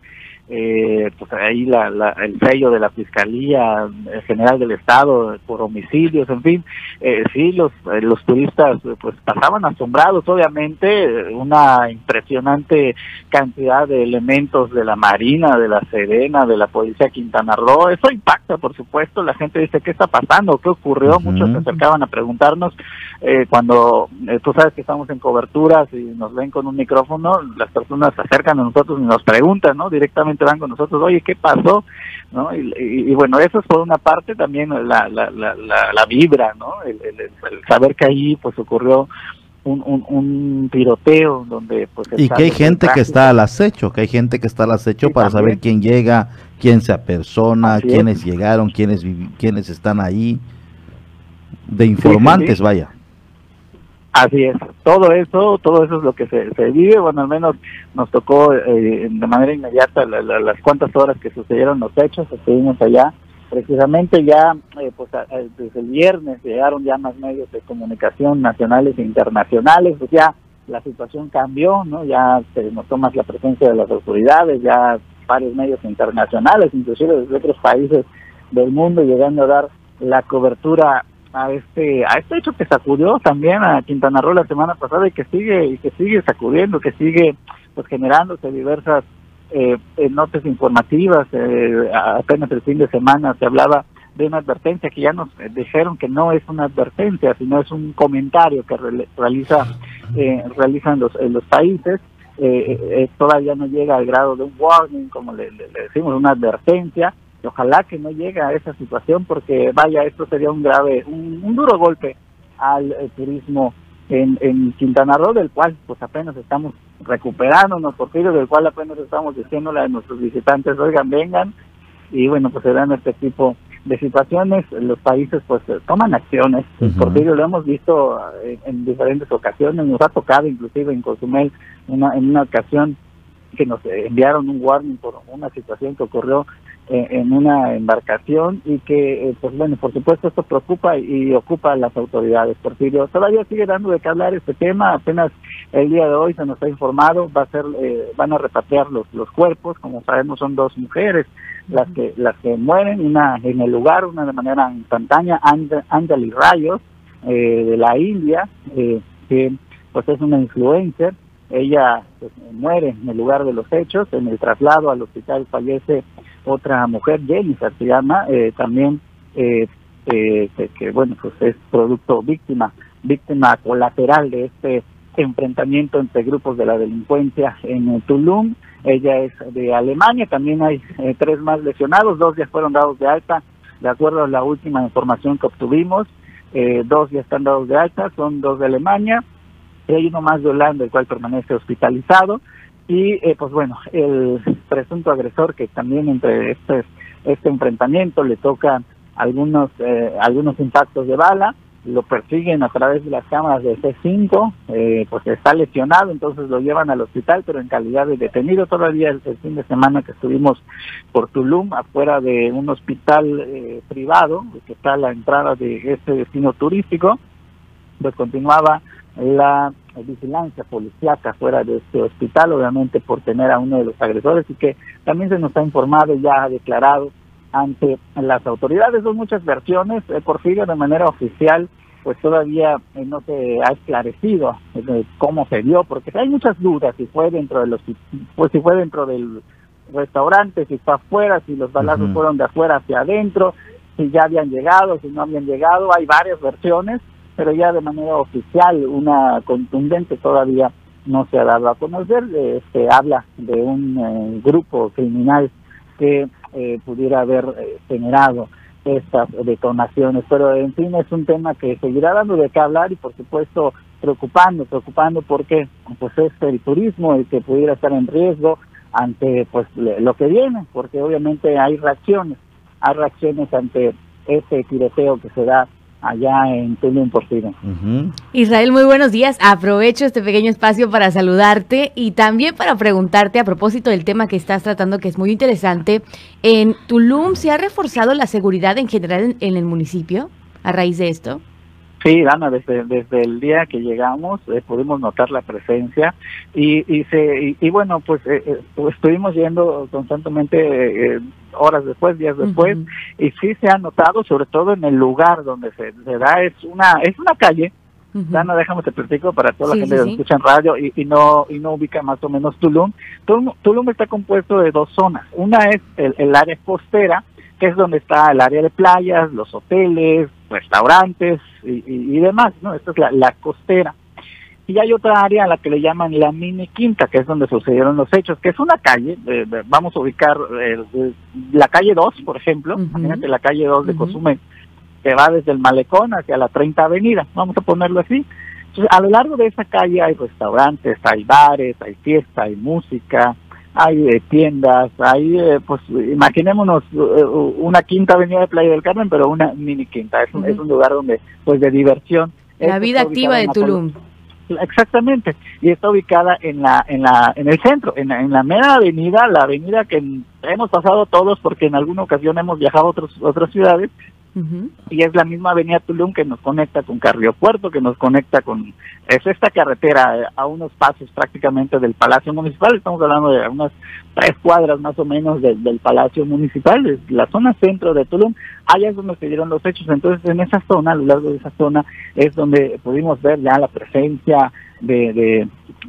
eh, pues ahí la, el sello de la Fiscalía General del Estado por homicidios, en fin, eh, sí, los, eh, los turistas pues pasaban asombrados, obviamente, una impresionante cantidad de elementos de la Marina, de la Serena, de la Policía Quintana Roo, eso impacta, por supuesto, la gente dice, ¿qué está pasando? ¿Qué ocurrió? Muchos se acercaban a preguntarnos, eh, cuando tú sabes que estamos en coberturas y nos ven con un micrófono, las personas se acercan a nosotros y nos preguntan, ¿no? Directamente van con nosotros, oye, ¿qué pasó? ¿No? Y, bueno, eso es por una parte también la, la, la, la, vibra, ¿no? El, saber que ahí pues ocurrió un, un, tiroteo donde pues y que hay gente que está al acecho que hay gente que está al acecho para saber quién llega quién se apersona quiénes llegaron quiénes quiénes están ahí de informantes vaya Así es, todo eso, todo eso es lo que se, se vive, bueno, al menos nos tocó eh, de manera inmediata las cuantas horas que sucedieron los hechos, estuvimos allá, precisamente ya, eh, pues desde el viernes llegaron ya más medios de comunicación nacionales e internacionales, pues ya la situación cambió, ¿no? Ya se notó más la presencia de las autoridades, ya varios medios internacionales, inclusive desde otros países del mundo, llegando a dar la cobertura a este a este hecho que sacudió también a Quintana Roo la semana pasada y que sigue y que sigue sacudiendo, que sigue pues generándose diversas eh, notas informativas. Eh, apenas el fin de semana se hablaba de una advertencia que ya nos dijeron que no es una advertencia, sino es un comentario que realiza eh, realizan los, los países. Eh, todavía no llega al grado de un warning, como le, decimos, una advertencia. Ojalá que no llegue a esa situación porque, vaya, esto sería un grave, un, duro golpe al turismo en, en Quintana Roo, del cual pues apenas estamos recuperándonos, por medio del cual apenas estamos diciéndole a nuestros visitantes, oigan, vengan, y bueno, pues se dan este tipo de situaciones, los países pues toman acciones, por ello lo hemos visto eh, en, diferentes ocasiones, nos ha tocado inclusive en Cozumel una, en una ocasión que nos enviaron un warning por una situación que ocurrió eh, en una embarcación y que, eh, pues bueno, por supuesto esto preocupa y, ocupa a las autoridades. Porfirio todavía sigue dando de qué hablar este tema, apenas el día de hoy se nos ha informado, va a ser, eh, van a repatriar los, los cuerpos, como sabemos son dos mujeres las que las que mueren, una en el lugar, una de manera instantánea, Anjali Rayos, de la India, que pues es una influencer, ella pues, muere en el lugar de los hechos, en el traslado al hospital fallece otra mujer, Jennifer se llama, eh, también eh, eh, que, bueno, pues es producto víctima, víctima colateral de este enfrentamiento entre grupos de la delincuencia en Tulum. Ella es de Alemania, también hay tres más lesionados, dos ya fueron dados de alta, de acuerdo a la última información que obtuvimos, dos ya están dados de alta, son dos de Alemania, y hay uno más de Holanda, el cual permanece hospitalizado. Y eh, pues bueno, el presunto agresor que también entre este, este enfrentamiento le toca algunos, eh, algunos impactos de bala, lo persiguen a través de las cámaras de C5, eh, pues está lesionado, entonces lo llevan al hospital, pero en calidad de detenido. Todavía el, fin de semana que estuvimos por Tulum, afuera de un hospital eh, privado, que está a la entrada de este destino turístico, pues continuaba la vigilancia policíaca fuera de este hospital, obviamente por tener a uno de los agresores y que también se nos ha informado y ya ha declarado ante las autoridades. Son muchas versiones, eh, Porfirio de manera oficial pues todavía eh, no se ha esclarecido eh, cómo se dio, porque hay muchas dudas si fue dentro de los, pues si fue dentro del restaurante, si fue afuera, si los balazos fueron de afuera hacia adentro, si ya habían llegado, si no habían llegado, hay varias versiones pero ya de manera oficial, una contundente todavía no se ha dado a conocer. Eh, se habla de un eh, grupo criminal que eh, pudiera haber generado estas detonaciones, pero en fin es un tema que seguirá dando de qué hablar y por supuesto preocupando, preocupando porque pues es el turismo el que pudiera estar en riesgo ante pues lo que viene, porque obviamente hay reacciones, hay reacciones ante este tiroteo que se da allá en Tulum, por Uh Israel, muy buenos días. Aprovecho este pequeño espacio para saludarte y también para preguntarte a propósito del tema que estás tratando, que es muy interesante. ¿En Tulum se ha reforzado la seguridad en general en, el municipio a raíz de esto? Sí, Ana, desde, desde el día que llegamos eh, pudimos notar la presencia y, y, se, y, bueno, pues, eh, eh, pues, estuvimos yendo constantemente horas después, días después, y sí se ha notado, sobre todo en el lugar donde se, da, es una, es una calle, Ana, déjame te platico para toda la gente que escucha en radio y, y, no y no ubica más o menos Tulum. Tulum. Tulum está compuesto de dos zonas. Una es el, el área costera, que es donde está el área de playas, los hoteles, restaurantes y, demás, ¿no? Esta es la, costera. Y hay otra área a la que le llaman la mini quinta, que es donde sucedieron los hechos, que es una calle, vamos a ubicar la calle 2, por ejemplo, imagínate la calle 2 de Cozumel, que va desde el malecón hacia la 30 avenida, vamos a ponerlo así. Entonces, a lo largo de esa calle hay restaurantes, hay bares, hay fiesta, hay música, hay eh, tiendas, hay, eh, pues imaginémonos eh, una quinta avenida de Playa del Carmen, pero una mini quinta, es un, es un lugar donde, pues de diversión. La vida activa de Tulum. Exactamente, y está ubicada en la, en la, en el centro, en la, en la mera avenida, la avenida que hemos pasado todos porque en alguna ocasión hemos viajado a otros, otras ciudades, y es la misma avenida Tulum que nos conecta con Carrillo Puerto, que nos conecta con... Es esta carretera eh, a unos pasos prácticamente del Palacio Municipal, estamos hablando de unas tres cuadras más o menos del Palacio Municipal, es la zona centro de Tulum, allá es donde se dieron los hechos, entonces en esa zona, a lo largo de esa zona, es donde pudimos ver ya la presencia de, de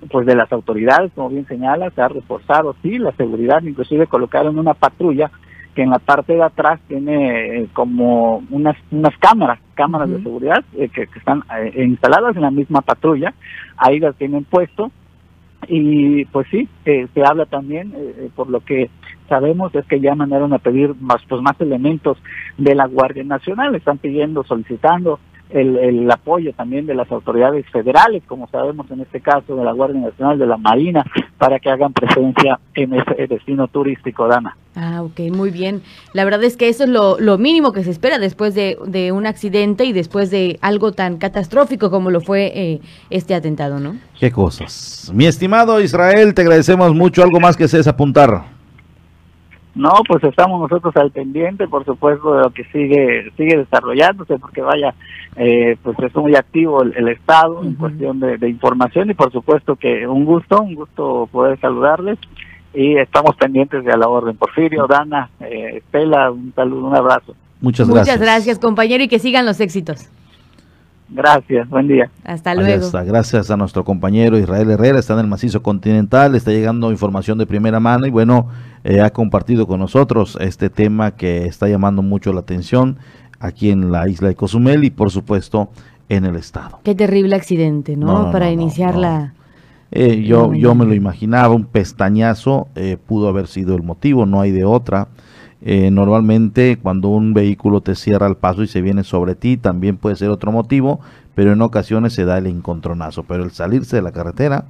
pues de las autoridades, como bien señala, se ha reforzado, sí, la seguridad, inclusive colocaron una patrulla que en la parte de atrás tiene eh, como unas unas cámaras, cámaras de seguridad eh, que, están eh, instaladas en la misma patrulla, ahí las tienen puesto. Y pues sí, se habla también, por lo que sabemos es que ya mandaron a pedir más pues más elementos de la Guardia Nacional, están pidiendo, solicitando el, el, apoyo también de las autoridades federales, como sabemos en este caso de la Guardia Nacional, de la Marina, para que hagan presencia en ese destino turístico, Dana. Ah, ok, muy bien. La verdad es que eso es lo, lo mínimo que se espera después de, de, un accidente y después de algo tan catastrófico como lo fue eh, este atentado, ¿no? Qué cosas. Mi estimado Israel, te agradecemos mucho. ¿Algo más que es apuntar? No, pues estamos nosotros al pendiente, por supuesto, de lo que sigue sigue desarrollándose, porque vaya, eh, pues es muy activo el, Estado en cuestión de, información y por supuesto que un gusto, un gusto poder saludarles y estamos pendientes de a la orden. Porfirio, Dana, eh, Estela, un saludo, un abrazo. Muchas gracias. Muchas gracias, compañero, y que sigan los éxitos. Gracias, buen día. Hasta luego. Gracias a nuestro compañero Israel Herrera, está en el macizo continental, está llegando información de primera mano y bueno, eh, ha compartido con nosotros este tema que está llamando mucho la atención aquí en la isla de Cozumel y por supuesto en el estado. Qué terrible accidente, ¿no? Para iniciar la... Eh, yo, yo me lo imaginaba, un pestañazo eh, pudo haber sido el motivo, no hay de otra. Eh, normalmente cuando un vehículo te cierra el paso y se viene sobre ti también puede ser otro motivo, pero en ocasiones se da el encontronazo. Pero el salirse de la carretera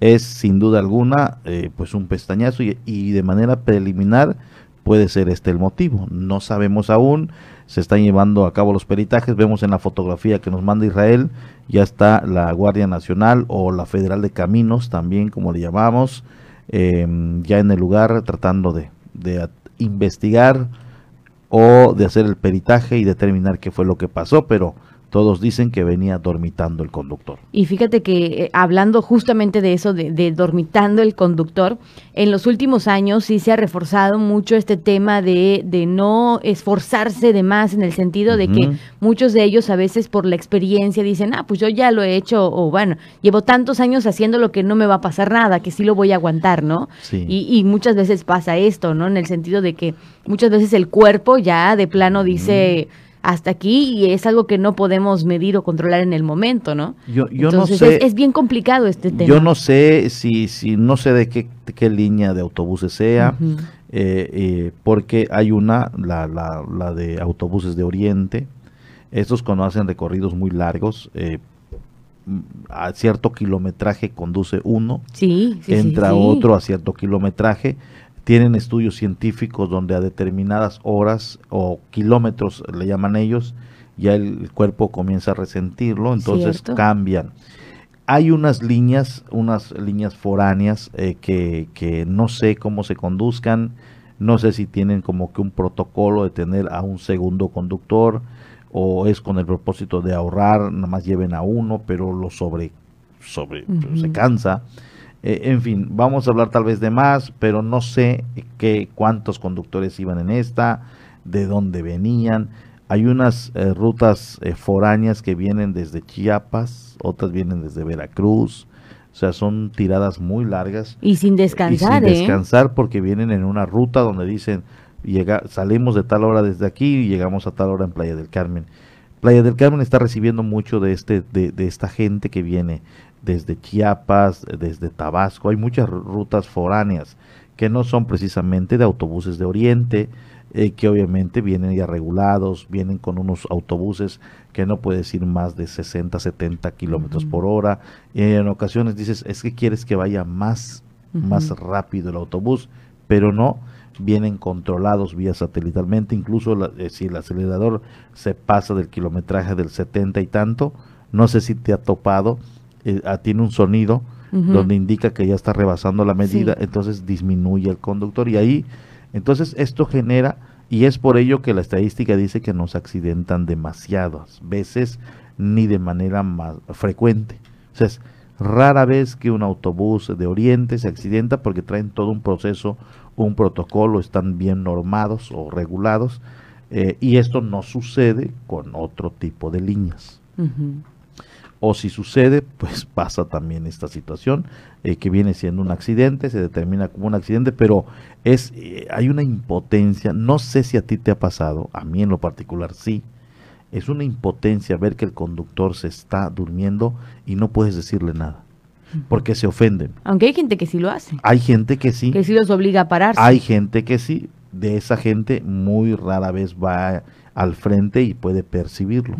es sin duda alguna eh, pues un pestañazo y, de manera preliminar puede ser este el motivo. No sabemos aún, se están llevando a cabo los peritajes, vemos en la fotografía que nos manda Israel, ya está la Guardia Nacional o la Federal de Caminos también como le llamamos, eh, ya en el lugar tratando de, de investigar o de hacer el peritaje y determinar qué fue lo que pasó, pero todos dicen que venía dormitando el conductor. Y fíjate que eh, hablando justamente de eso, de, dormitando el conductor, en los últimos años sí se ha reforzado mucho este tema de, de no esforzarse de más en el sentido de que muchos de ellos a veces por la experiencia dicen, ah, pues yo ya lo he hecho, o bueno, llevo tantos años haciendo lo que no me va a pasar nada, que sí lo voy a aguantar, ¿no? Y, y muchas veces pasa esto, ¿no? En el sentido de que muchas veces el cuerpo ya de plano dice hasta aquí y es algo que no podemos medir o controlar en el momento, ¿no? Yo, yo no sé. Es, bien complicado este tema. Yo no sé si, si no sé de qué, qué línea de autobuses sea, eh, eh, porque hay una, la, la, la, de autobuses de Oriente. Estos cuando hacen recorridos muy largos, eh, a cierto kilometraje conduce uno, sí, entra otro a cierto kilometraje tienen estudios científicos donde a determinadas horas o kilómetros le llaman ellos, ya el cuerpo comienza a resentirlo, entonces cambian. Hay unas líneas, unas líneas foráneas eh, que, que no sé cómo se conduzcan, no sé si tienen como que un protocolo de tener a un segundo conductor o es con el propósito de ahorrar, nada más lleven a uno, pero lo sobre, sobre se cansa. Eh, en fin, vamos a hablar tal vez de más, pero no sé qué, cuántos conductores iban en esta, de dónde venían. Hay unas eh, rutas eh, foráneas que vienen desde Chiapas, otras vienen desde Veracruz. O sea, son tiradas muy largas. Y sin descansar. Y sin descansar porque vienen en una ruta donde dicen, llega, salimos de tal hora desde aquí y llegamos a tal hora en Playa del Carmen. Playa del Carmen está recibiendo mucho de, este, de, de esta gente que viene desde Chiapas, desde Tabasco, hay muchas rutas foráneas que no son precisamente de autobuses de Oriente, eh, que obviamente vienen ya regulados, vienen con unos autobuses que no puedes ir más de 60, 70 kilómetros por hora. Y en ocasiones dices, es que quieres que vaya más, más rápido el autobús, pero no, vienen controlados vía satelitalmente, incluso eh, si el acelerador se pasa del kilometraje del 70 y tanto, no sé si te ha topado eh, ah, tiene un sonido donde indica que ya está rebasando la medida, entonces disminuye el conductor y ahí, entonces esto genera Y es por ello que la estadística dice que no se accidentan demasiadas veces ni de manera más frecuente. O sea, es rara vez que un autobús de Oriente se accidenta porque traen todo un proceso, un protocolo, están bien normados o regulados. eh, y esto no sucede con otro tipo de líneas. O si sucede, pues pasa también esta situación eh, que viene siendo un accidente, se determina como un accidente, pero es eh, hay una impotencia, no sé si a ti te ha pasado, a mí en lo particular sí, es una impotencia ver que el conductor se está durmiendo y no puedes decirle nada, porque se ofenden. Aunque hay gente que sí lo hace, Hay gente que sí, que sí los obliga a pararse. hay gente que sí, de esa gente muy rara vez va al frente y puede percibirlo.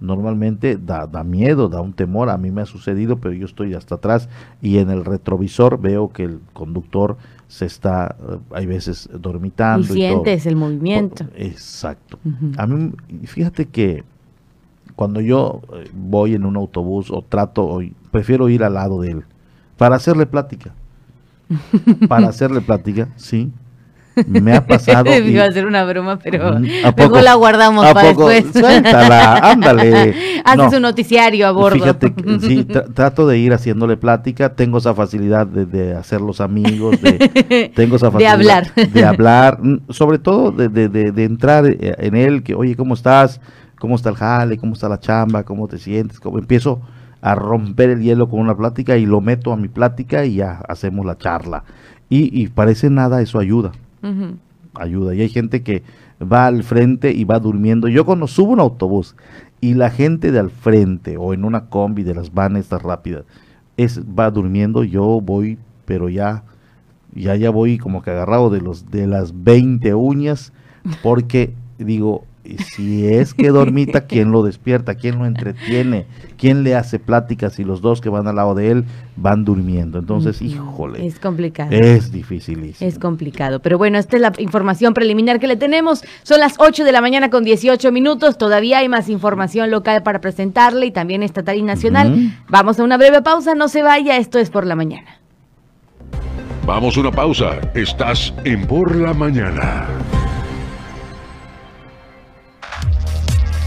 Normalmente da, da miedo, da un temor, a mí me ha sucedido, pero yo estoy hasta atrás y en el retrovisor veo que el conductor se está, eh, hay veces dormitando. y y todo. sientes el movimiento. Exacto. A mí, fíjate que cuando yo eh, voy en un autobús o trato, o prefiero ir al lado de él para hacerle plática. para hacerle plática, sí. Me ha pasado. y- Iba a hacer una broma, pero Mm, ¿a mejor poco? la guardamos ¿A para poco? después. Suéltala, ándale. Haces No. un noticiario a bordo. Fíjate, sí, tra- trato de ir haciéndole plática, tengo esa facilidad de, de hacer los amigos, de, tengo esa De facilidad hablar. de hablar, sobre todo de, de- de- de entrar eh, en él, que oye, ¿cómo estás? ¿Cómo está el jale? ¿Cómo está la chamba? ¿Cómo te sientes? ¿Cómo? Empiezo a romper el hielo con una plática y lo meto a mi plática y ya hacemos la charla. Y, y parece nada, eso ayuda Ayuda. Y hay gente que va al frente y va durmiendo. Yo cuando subo un autobús y la gente de al frente o en una combi de las van estas rápidas es va durmiendo, yo voy, pero ya ya ya voy como que agarrado de los de las 20 uñas porque digo, y si es que dormita, ¿quién lo despierta? ¿Quién lo entretiene? ¿Quién le hace pláticas si los dos que van al lado de él van durmiendo? Entonces, híjole, Es complicado. es dificilísimo. Es complicado, pero bueno, esta es la información preliminar que le tenemos. Son las 8 de la mañana con 18 minutos. Todavía hay más información local para presentarle y también estatal y nacional. Vamos a una breve pausa, no se vaya, esto es por la mañana. Vamos a una pausa. Estás en Por la Mañana.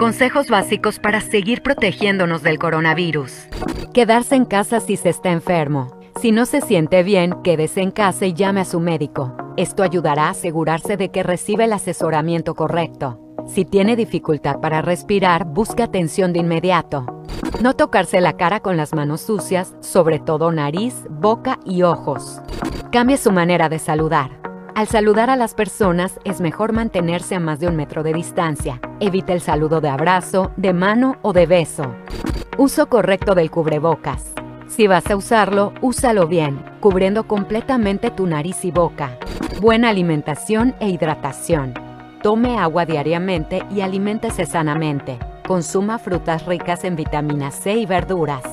Consejos básicos para seguir protegiéndonos del coronavirus. Quedarse en casa si se está enfermo. Si no se siente bien, quédese en casa y llame a su médico. Esto ayudará a asegurarse de que recibe el asesoramiento correcto. Si tiene dificultad para respirar, busque atención de inmediato. No tocarse la cara con las manos sucias, sobre todo nariz, boca y ojos. Cambie su manera de saludar. Al saludar a las personas es mejor mantenerse a más de un metro de distancia. Evite el saludo de abrazo, de mano o de beso. Uso correcto del cubrebocas. Si vas a usarlo, úsalo bien, cubriendo completamente tu nariz y boca. Buena alimentación e hidratación. Tome agua diariamente y aliméntese sanamente. Consuma frutas ricas en vitamina C y verduras.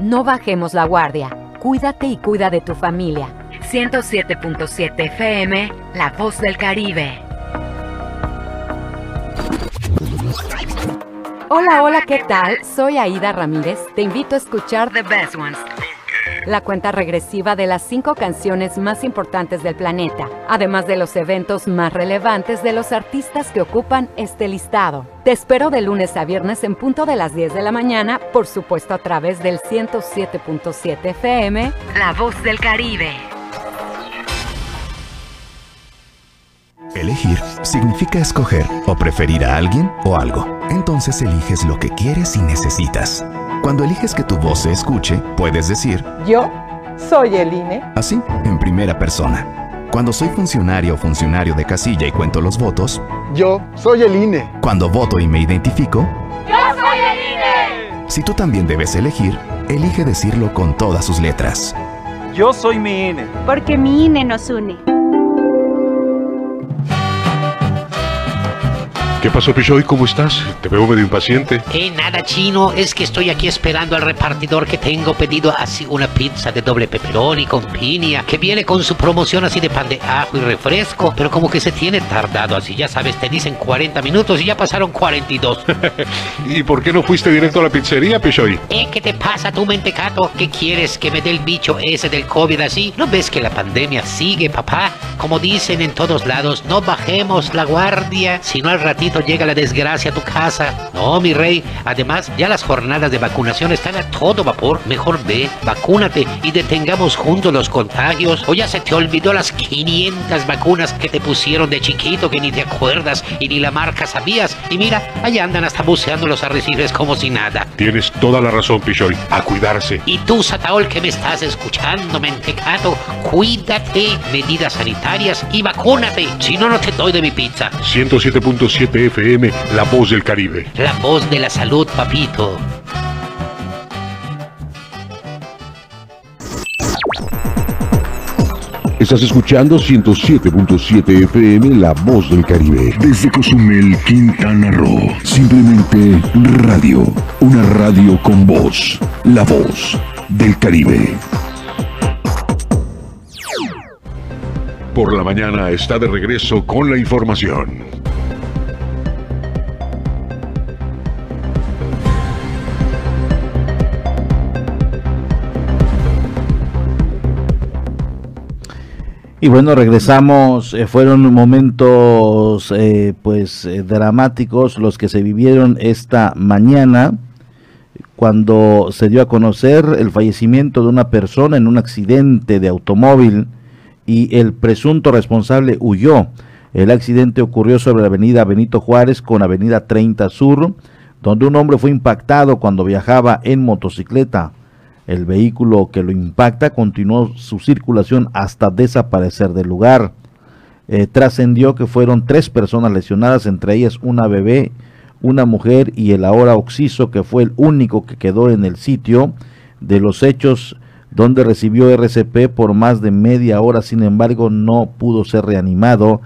No bajemos la guardia. Cuídate y cuida de tu familia. 107.7 FM, La Voz del Caribe. Hola, hola, ¿qué tal? Soy Aida Ramírez. Te invito a escuchar The Best Ones. La cuenta regresiva de las cinco canciones más importantes del planeta, además de los eventos más relevantes de los artistas que ocupan este listado. Te espero de lunes a viernes en punto de las 10 de la mañana, por supuesto a través del 107.7 FM, La Voz del Caribe. Elegir significa escoger o preferir a alguien o algo. Entonces eliges lo que quieres y necesitas. Cuando eliges que tu voz se escuche, puedes decir, Yo soy el INE. así, en primera persona. Cuando soy funcionario o funcionario de casilla y cuento los votos, Yo soy el INE. cuando voto y me identifico, ¡Yo soy el INE! si tú también debes elegir, elige decirlo con todas sus letras. Yo soy mi INE. Porque mi INE nos une. ¿Qué pasó, Pichoy? ¿Cómo estás? Te veo medio impaciente. Eh, nada, chino. Es que estoy aquí esperando al repartidor que tengo pedido así una pizza de doble pepperoni con piña, que viene con su promoción así de pan de ajo y refresco, pero como que se tiene tardado así, ya sabes, te dicen 40 minutos y ya pasaron 42. ¿Y por qué no fuiste directo a la pizzería, Pichoy? Eh, ¿qué te pasa tú, mentecato? ¿Qué quieres? ¿Que me dé el bicho ese del COVID así? ¿No ves que la pandemia sigue, papá? Como dicen en todos lados, no bajemos la guardia, si no al ratito llega la desgracia a tu casa. No, mi rey. Además, ya las jornadas de vacunación están a todo vapor. Mejor ve, vacúnate y detengamos juntos los contagios. O ya se te olvidó las 500 vacunas que te pusieron de chiquito que ni te acuerdas y ni la marca sabías. Y mira, allá andan hasta buceando los arrecifes como si nada. Tienes toda la razón, Pichoy. A cuidarse. Y tú, Sataol, que me estás escuchando, mentecato, cuídate, medidas sanitarias y vacúnate. Si no, no te doy de mi pizza. 107.7 FM, La Voz del Caribe. La voz de la salud, papito. Estás escuchando 107.7 FM La Voz del Caribe. Desde Cozumel, Quintana Roo. Simplemente radio. Una radio con voz. La Voz del Caribe. Por la mañana está de regreso con la información. Y bueno, regresamos, eh, fueron momentos eh, pues eh, dramáticos los que se vivieron esta mañana cuando se dio a conocer el fallecimiento de una persona en un accidente de automóvil y el presunto responsable huyó. El accidente ocurrió sobre la avenida Benito Juárez con avenida 30 Sur, donde un hombre fue impactado cuando viajaba en motocicleta. El vehículo que lo impacta continuó su circulación hasta desaparecer del lugar. Eh, trascendió que fueron tres personas lesionadas, entre ellas una bebé, una mujer y el ahora Oxiso, que fue el único que quedó en el sitio de los hechos donde recibió RCP por más de media hora, sin embargo no pudo ser reanimado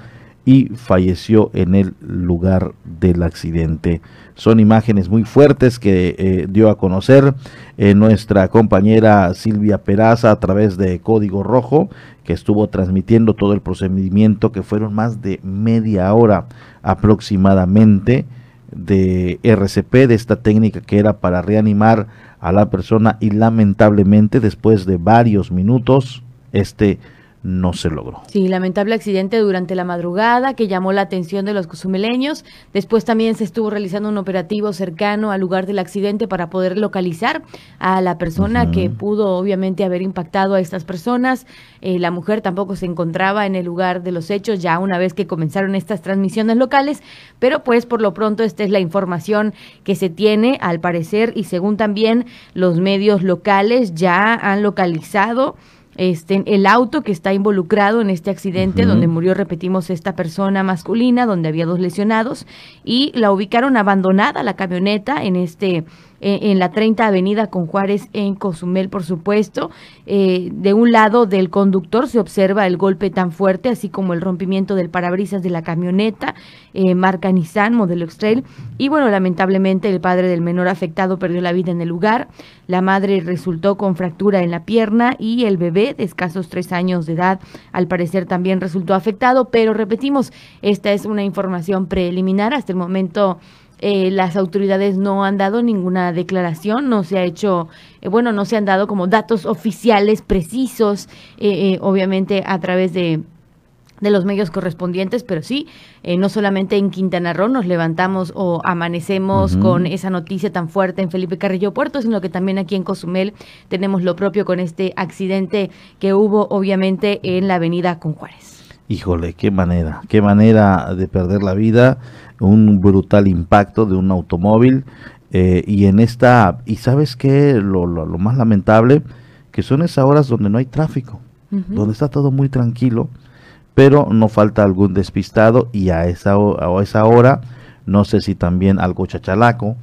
y falleció en el lugar del accidente. Son imágenes muy fuertes que eh, dio a conocer eh, nuestra compañera Silvia Peraza a través de Código Rojo, que estuvo transmitiendo todo el procedimiento, que fueron más de media hora aproximadamente de RCP, de esta técnica que era para reanimar a la persona y lamentablemente después de varios minutos, este no se logró. Sí, lamentable accidente durante la madrugada que llamó la atención de los cozumeleños. Después también se estuvo realizando un operativo cercano al lugar del accidente para poder localizar a la persona que pudo obviamente haber impactado a estas personas. Eh, la mujer tampoco se encontraba en el lugar de los hechos ya una vez que comenzaron estas transmisiones locales, pero pues por lo pronto esta es la información que se tiene al parecer y según también los medios locales ya han localizado este, el auto que está involucrado en este accidente donde murió, repetimos, esta persona masculina, donde había dos lesionados, y la ubicaron abandonada la camioneta en este en la 30 Avenida con Juárez en Cozumel, por supuesto. Eh, de un lado del conductor se observa el golpe tan fuerte, así como el rompimiento del parabrisas de la camioneta, eh, marca Nissan, modelo X-Trail. Y bueno, lamentablemente el padre del menor afectado perdió la vida en el lugar. La madre resultó con fractura en la pierna y el bebé de escasos tres años de edad, al parecer también resultó afectado. Pero repetimos, esta es una información preliminar. Hasta el momento eh, las autoridades no han dado ninguna declaración, no se ha hecho, eh, bueno, no se han dado como datos oficiales precisos, eh, obviamente a través de, de los medios correspondientes, pero sí, no solamente en Quintana Roo nos levantamos o amanecemos con esa noticia tan fuerte en Felipe Carrillo Puerto, sino que también aquí en Cozumel tenemos lo propio con este accidente que hubo obviamente en la avenida Con Juárez. Híjole, qué manera, qué manera de perder la vida, un brutal impacto de un automóvil eh, y en esta, y sabes qué, lo, lo, más lamentable, que son esas horas donde no hay tráfico, donde está todo muy tranquilo, pero no falta algún despistado y a esa, a esa hora, no sé si también algo chachalaco,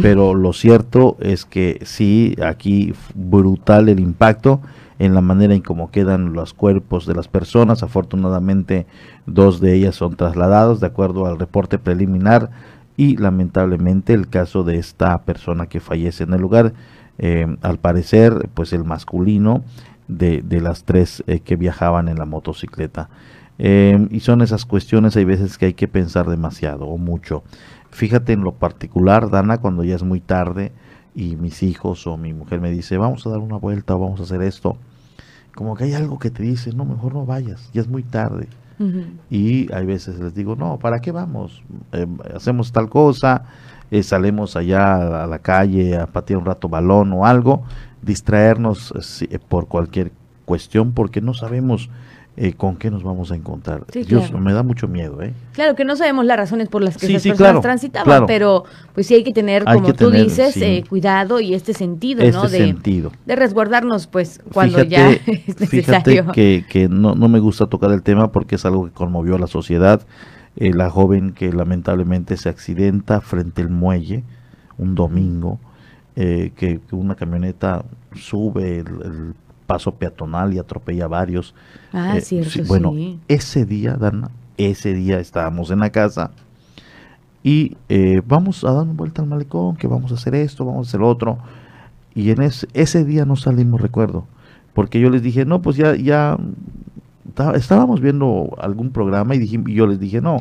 pero lo cierto es que sí, aquí brutal el impacto en la manera en cómo quedan los cuerpos de las personas. Afortunadamente, dos de ellas son trasladados de acuerdo al reporte preliminar y lamentablemente el caso de esta persona que fallece en el lugar, eh, al parecer, pues el masculino de, de las tres eh, que viajaban en la motocicleta. Eh, y son esas cuestiones, hay veces que hay que pensar demasiado o mucho. Fíjate en lo particular, Dana, cuando ya es muy tarde y mis hijos o mi mujer me dice, vamos a dar una vuelta o vamos a hacer esto. Como que hay algo que te dice, no, mejor no vayas, ya es muy tarde. Y hay veces les digo, no, ¿para qué vamos? Eh, hacemos tal cosa, eh, salimos allá a la calle a patear un rato balón o algo, distraernos por cualquier cuestión porque no sabemos eh, con qué nos vamos a encontrar. Dios, me da mucho miedo, ¿eh? Claro que no sabemos las razones por las que esas personas transitaban, pero pues sí hay que tener, como tú dices, eh, cuidado y este sentido, ¿no? Este de, sentido. de resguardarnos, pues, cuando ya es necesario. Fíjate que, que no, no me gusta tocar el tema porque es algo que conmovió a la sociedad. Eh, la joven que lamentablemente se accidenta frente al muelle un domingo, que, que, una camioneta sube el paso peatonal y atropella a varios. Ah, eh, cierto, Bueno, ese día, Dana, ese día estábamos en la casa y eh, vamos a dar una vuelta al malecón, que vamos a hacer esto, vamos a hacer otro. Y en ese, ese día no salimos, recuerdo, porque yo les dije, no, pues ya, ya estábamos viendo algún programa y, dije, yo les dije, no,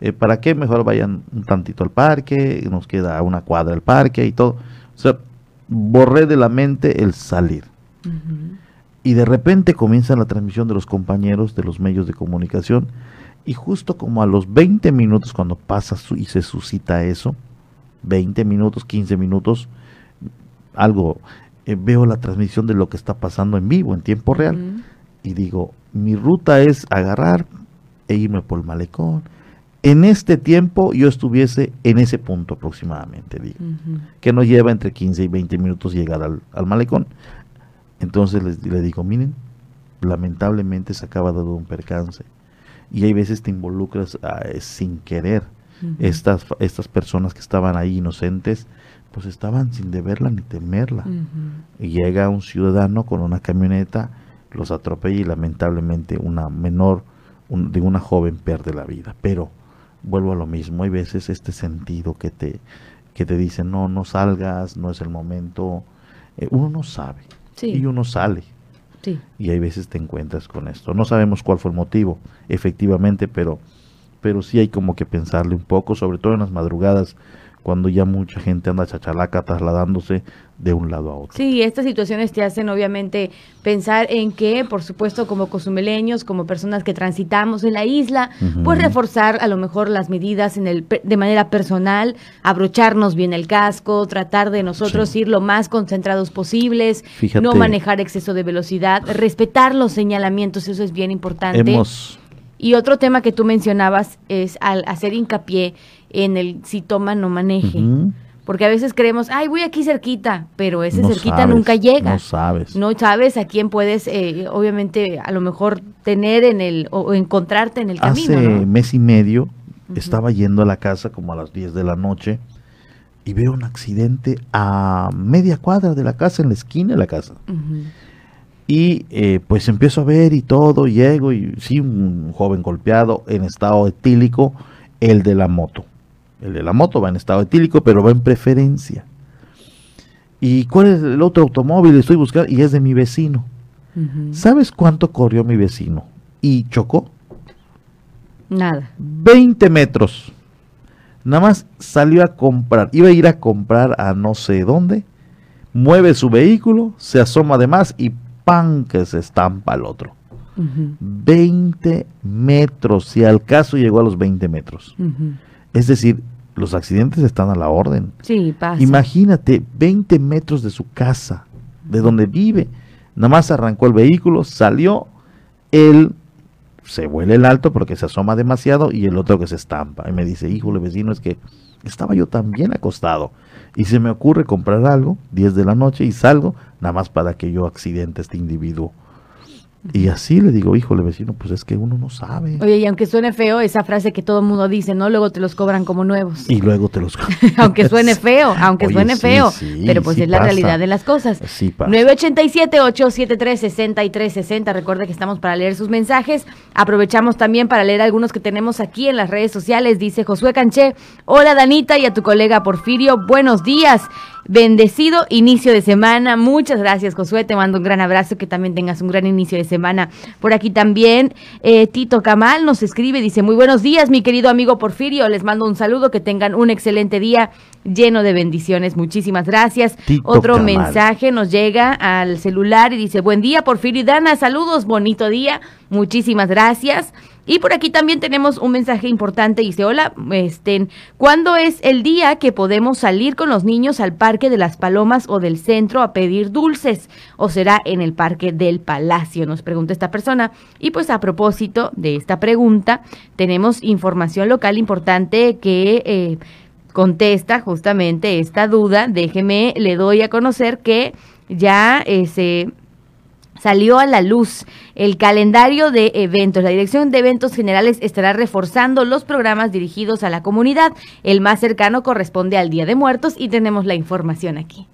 eh, ¿para qué? Mejor vayan un tantito al parque, nos queda una cuadra al parque y todo. O sea, borré de la mente el salir. Y de repente comienza la transmisión de los compañeros de los medios de comunicación y justo como a los 20 minutos cuando pasa y se suscita eso, 20 minutos, 15 minutos, algo, eh, veo la transmisión de lo que está pasando en vivo, en tiempo real, y digo, mi ruta es agarrar e irme por el malecón. En este tiempo yo estuviese en ese punto aproximadamente, digo, que nos lleva entre 15 y 20 minutos llegar al, al malecón. Entonces les, le digo, miren, lamentablemente se acaba de dar un percance. Y hay veces te involucras ah, sin querer. estas, estas personas que estaban ahí inocentes, pues estaban sin deberla ni temerla. Y llega un ciudadano con una camioneta, los atropella y lamentablemente una menor de una joven pierde la vida. Pero vuelvo a lo mismo, hay veces este sentido que te, que te dicen, no, no salgas, no es el momento. Eh, uno no sabe y uno sale. Y hay veces te encuentras con esto. No sabemos cuál fue el motivo, efectivamente, pero, pero sí hay como que pensarle un poco, sobre todo en las madrugadas, cuando ya mucha gente anda chachalaca trasladándose de un lado a otro. Sí, estas situaciones te hacen obviamente pensar en que, por supuesto, como cosumeleños, como personas que transitamos en la isla, pues reforzar a lo mejor las medidas en el, de manera personal, abrocharnos bien el casco, tratar de nosotros ir lo más concentrados posibles, no manejar exceso de velocidad, respetar los señalamientos, eso es bien importante. Y otro tema que tú mencionabas es al hacer hincapié en el si toma no maneje. Porque a veces creemos, ay, voy aquí cerquita, pero ese cerquita nunca llega. No sabes. No sabes a quién puedes, eh, obviamente, a lo mejor tener en el, o encontrarte en el camino. Hace mes y medio estaba yendo a la casa como a las 10 de la noche y veo un accidente a media cuadra de la casa, en la esquina de la casa. Y eh, pues empiezo a ver y todo, llego y sí, un joven golpeado en estado etílico, el de la moto. El de la moto va en estado etílico, pero va en preferencia. ¿Y cuál es el otro automóvil? Estoy buscando y es de mi vecino. ¿Sabes cuánto corrió mi vecino? ¿Y chocó? Nada. 20 metros. Nada más salió a comprar. Iba a ir a comprar a no sé dónde. Mueve su vehículo, se asoma de más y ¡pam! que se estampa al otro. 20 metros. Si al caso llegó a los 20 metros. Es decir, los accidentes están a la orden. Sí, pasa. Imagínate, 20 metros de su casa, de donde vive. Nada más arrancó el vehículo, salió, él se vuela el alto porque se asoma demasiado y el otro que se estampa. Y me dice, híjole vecino, es que estaba yo también acostado. Y se me ocurre comprar algo, 10 de la noche, y salgo, nada más para que yo accidente a este individuo. Y así le digo, híjole vecino, pues es que uno no sabe. Oye, y aunque suene feo, esa frase que todo el mundo dice, ¿no? Luego te los cobran como nuevos. Y luego te los aunque suene feo, aunque suene feo. pero pues es la realidad de las cosas. Sí pasa. 987-873-6360. Recuerde que estamos para leer sus mensajes. Aprovechamos también para leer algunos que tenemos aquí en las redes sociales. Dice Josué Canché, hola Danita y a tu colega Porfirio, buenos días. Bendecido inicio de semana. Muchas gracias, Josué. Te mando un gran abrazo. Que también tengas un gran inicio de semana. Por aquí también, eh, Tito Camal nos escribe. Dice: Muy buenos días, mi querido amigo Porfirio. Les mando un saludo. Que tengan un excelente día lleno de bendiciones. Muchísimas gracias. Otro mensaje nos llega al celular y dice: Buen día, Porfirio y Dana. Saludos, bonito día. Muchísimas gracias. Y por aquí también tenemos un mensaje importante. Dice, hola, este, ¿cuándo es el día que podemos salir con los niños al Parque de las Palomas o del centro a pedir dulces? ¿O será en el Parque del Palacio? Nos pregunta esta persona. Y pues a propósito de esta pregunta, tenemos información local importante que... Eh, contesta justamente esta duda. Déjeme, le doy a conocer que ya eh, se salió a la luz el calendario de eventos. La Dirección de Eventos Generales estará reforzando los programas dirigidos a la comunidad. El más cercano corresponde al Día de Muertos y tenemos la información aquí.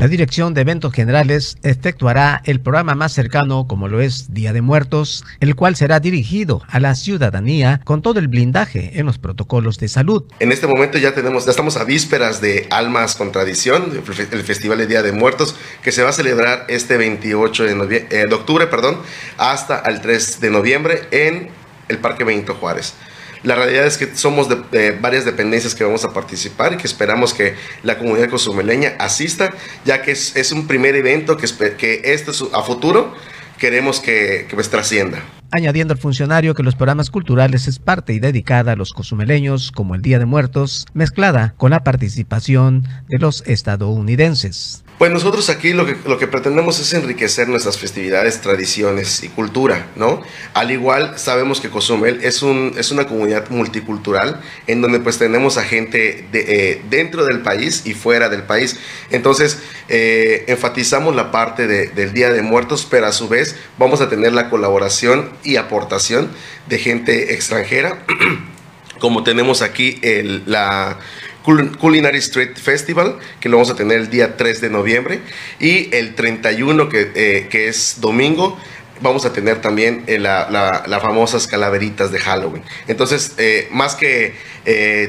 La Dirección de Eventos Generales efectuará el programa más cercano como lo es Día de Muertos, el cual será dirigido a la ciudadanía con todo el blindaje en los protocolos de salud. En este momento ya tenemos, ya estamos a vísperas de Almas con Tradición, el Festival de Día de Muertos, que se va a celebrar este 28 de, eh, de octubre, perdón, hasta el 3 de noviembre en el Parque Benito Juárez. La realidad es que somos de, varias dependencias que vamos a participar y que esperamos que la comunidad cozumeleña asista, ya que es, un primer evento que, que esto a futuro queremos que, que pues, trascienda añadiendo al funcionario que los programas culturales es parte y dedicada a los cozumeleños, como el Día de Muertos, mezclada con la participación de los estadounidenses. Pues nosotros aquí lo que, lo que pretendemos es enriquecer nuestras festividades, tradiciones y cultura, ¿no? Al igual sabemos que Cozumel es, un, es una comunidad multicultural en donde pues tenemos a gente de, eh, dentro del país y fuera del país. Entonces eh, enfatizamos la parte del Día de Muertos, pero a su vez vamos a tener la colaboración y aportación de gente extranjera, como tenemos aquí el, la Culinary Street Festival, que lo vamos a tener el día 3 de noviembre, y el 31, que, eh, que es domingo, vamos a tener también eh, las la, famosas calaveritas de Halloween. Entonces, eh, más que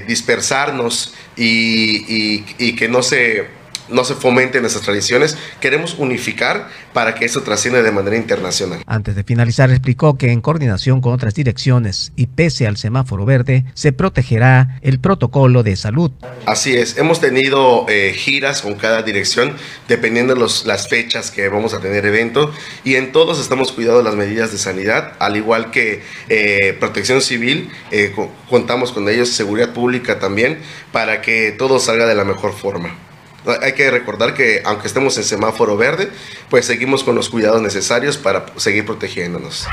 dispersarnos y, y que no se no se fomenten esas tradiciones, queremos unificar para que esto trascienda de manera internacional. Antes de finalizar, explicó que en coordinación con otras direcciones y pese al semáforo verde, se protegerá el protocolo de salud. Así es, hemos tenido eh, giras con cada dirección, dependiendo de las fechas que vamos a tener evento, y en todos estamos cuidando las medidas de sanidad, al igual que eh, protección civil, eh, contamos con ellos, seguridad pública también, para que todo salga de la mejor forma. Hay que recordar que aunque estemos en semáforo verde, pues seguimos con los cuidados necesarios para seguir protegiéndonos.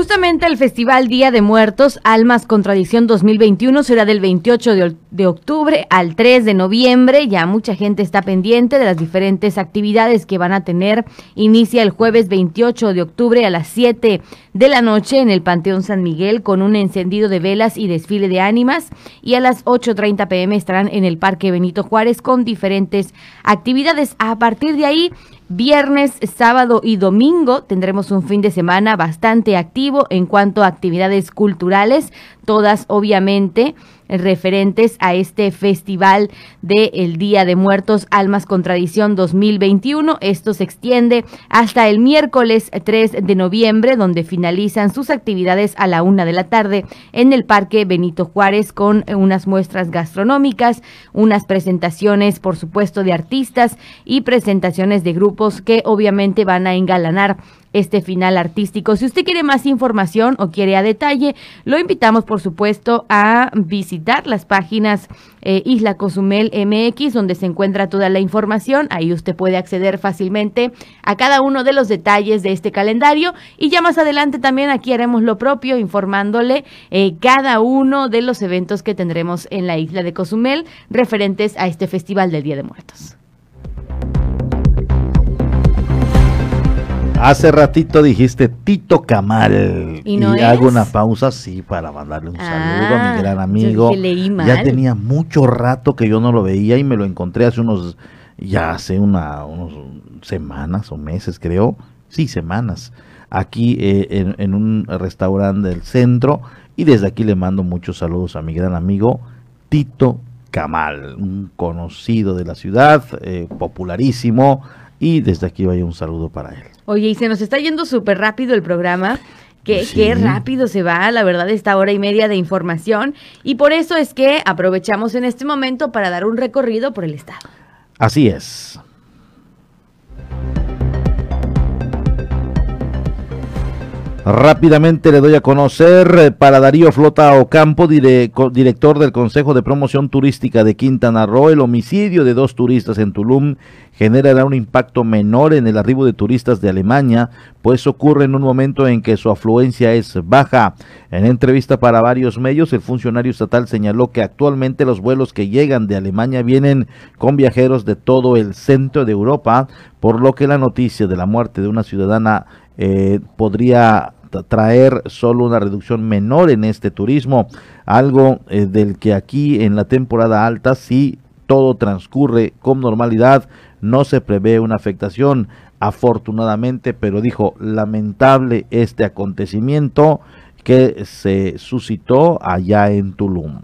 Justamente el Festival Día de Muertos, Almas Contradicción 2021 será del 28 de, octubre al 3 de noviembre. Ya mucha gente está pendiente de las diferentes actividades que van a tener. Inicia el jueves 28 de octubre a las 7 de la noche en el Panteón San Miguel con un encendido de velas y desfile de ánimas. Y a las 8.30 pm estarán en el Parque Benito Juárez con diferentes actividades. A partir de ahí Viernes, sábado y domingo tendremos un fin de semana bastante activo en cuanto a actividades culturales, todas obviamente referentes a este festival del el Día de Muertos Almas con Tradición 2021. Esto se extiende hasta el miércoles 3 de noviembre, donde finalizan sus actividades a la una de la tarde en el Parque Benito Juárez con unas muestras gastronómicas, unas presentaciones, por supuesto, de artistas y presentaciones de grupos que obviamente van a engalanar este final artístico. Si usted quiere más información o quiere a detalle, lo invitamos por supuesto a visitar las páginas eh, Isla Cozumel MX, donde se encuentra toda la información. Ahí usted puede acceder fácilmente a cada uno de los detalles de este calendario. Y ya más adelante también aquí haremos lo propio, informándole eh, cada uno de los eventos que tendremos en la isla de Cozumel referentes a este Festival del Día de Muertos. Hace ratito dijiste Tito Camal. Y, hago una pausa, sí, para mandarle un saludo a mi ah, gran amigo. Ya tenía mucho rato que yo no lo veía y me lo encontré hace unos, ya hace una, unos semanas o meses, creo. Sí, semanas. Aquí eh, en, en, un restaurante del centro. Y desde aquí le mando muchos saludos a mi gran amigo Tito Camal, un conocido de la ciudad, eh, popularísimo. Y desde aquí vaya un saludo para él. Oye, y se nos está yendo súper rápido el programa. Qué, qué, rápido se va, la verdad, esta hora y media de información. Y por eso es que aprovechamos en este momento para dar un recorrido por el estado. Así es. Rápidamente le doy a conocer eh, para Darío Flota Ocampo, director del Consejo de Promoción Turística de Quintana Roo, el homicidio de dos turistas en Tulum generará un impacto menor en el arribo de turistas de Alemania, pues ocurre en un momento en que su afluencia es baja. En entrevista para varios medios, el funcionario estatal señaló que actualmente los vuelos que llegan de Alemania vienen con viajeros de todo el centro de Europa, por lo que la noticia de la muerte de una ciudadana eh, podría traer solo una reducción menor en este turismo, algo eh, del que aquí en la temporada alta si todo transcurre con normalidad, no se prevé una afectación afortunadamente, pero dijo lamentable este acontecimiento que se suscitó allá en Tulum.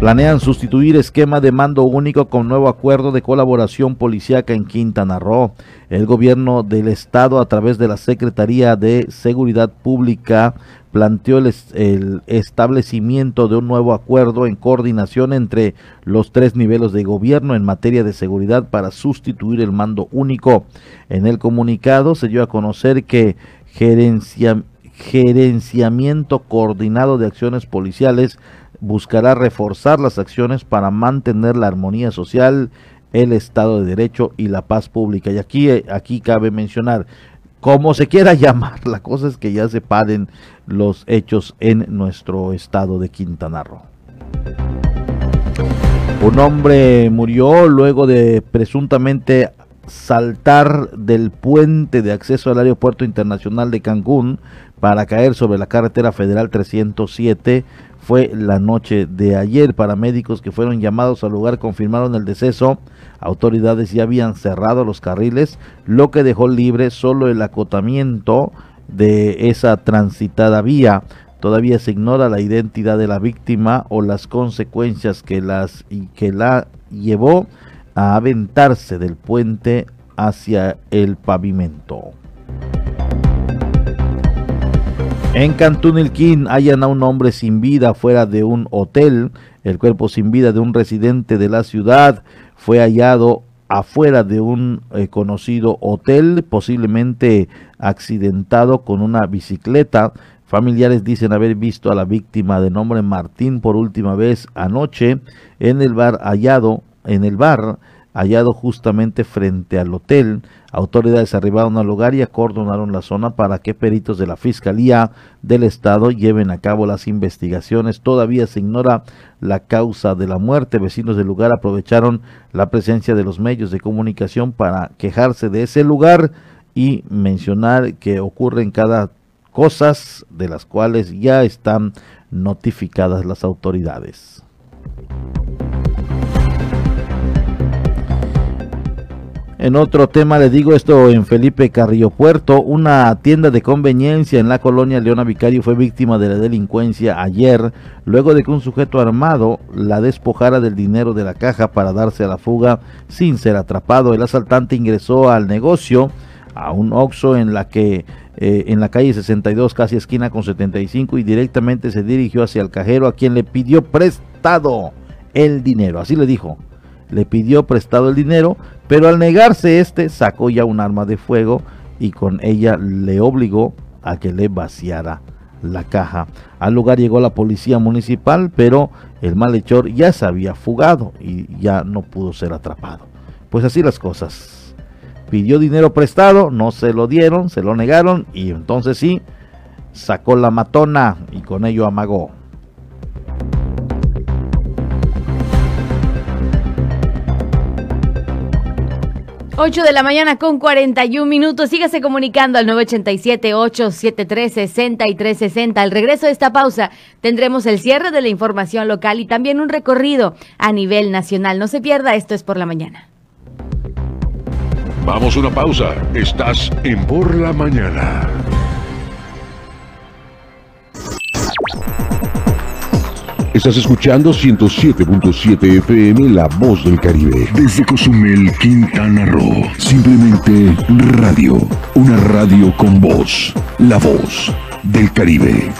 Planean sustituir esquema de mando único con nuevo acuerdo de colaboración policíaca en Quintana Roo. El gobierno del estado a través de la Secretaría de Seguridad Pública planteó el, establecimiento de un nuevo acuerdo en coordinación entre los tres niveles de gobierno en materia de seguridad para sustituir el mando único. En el comunicado se dio a conocer que gerencia, gerenciamiento coordinado de acciones policiales buscará reforzar las acciones para mantener la armonía social, el Estado de Derecho y la paz pública. Y aquí, eh, aquí cabe mencionar, como se quiera llamar, la cosa es que ya se paren los hechos en nuestro estado de Quintana Roo. Un hombre murió luego de presuntamente saltar del puente de acceso al aeropuerto internacional de Cancún para caer sobre la carretera federal 307 fue la noche de ayer. Paramédicos que fueron llamados al lugar confirmaron el deceso. Autoridades ya habían cerrado los carriles, lo que dejó libre solo el acotamiento de esa transitada vía. Todavía se ignora la identidad de la víctima o las consecuencias que, las, que la llevó a aventarse del puente hacia el pavimento. En Cantún Ilquín hallan a un hombre sin vida fuera de un hotel. El cuerpo sin vida de un residente de la ciudad fue hallado afuera de un eh, conocido hotel, posiblemente accidentado con una bicicleta. Familiares dicen haber visto a la víctima de nombre Martín por última vez anoche en el bar hallado en el bar hallado justamente frente al hotel. Autoridades arribaron al lugar y acordonaron la zona para que peritos de la Fiscalía del Estado lleven a cabo las investigaciones. Todavía se ignora la causa de la muerte. Vecinos del lugar aprovecharon la presencia de los medios de comunicación para quejarse de ese lugar y mencionar que ocurren cada cosas de las cuales ya están notificadas las autoridades. En otro tema le digo esto en Felipe Carrillo Puerto, una tienda de conveniencia en la colonia Leona Vicario fue víctima de la delincuencia ayer, luego de que un sujeto armado la despojara del dinero de la caja para darse a la fuga sin ser atrapado. El asaltante ingresó al negocio, a un Oxxo en la que eh, en la calle 62, casi esquina con 75, y directamente se dirigió hacia el cajero a quien le pidió prestado el dinero. Así le dijo le pidió prestado el dinero, pero al negarse este sacó ya un arma de fuego y con ella le obligó a que le vaciara la caja. Al lugar llegó la policía municipal, pero el malhechor ya se había fugado y ya no pudo ser atrapado. Pues así las cosas. Pidió dinero prestado, no se lo dieron, se lo negaron y entonces sí, sacó la matona y con ello amagó. 8 de la mañana con 41 minutos. Sígase comunicando al 987-873-6360. Al regreso de esta pausa tendremos el cierre de la información local y también un recorrido a nivel nacional. No se pierda, esto es por la mañana. Vamos a una pausa. Estás en Por la Mañana. Estás escuchando 107.7 FM La Voz del Caribe. Desde Cozumel, Quintana Roo. Simplemente radio. Una radio con voz. La Voz del Caribe.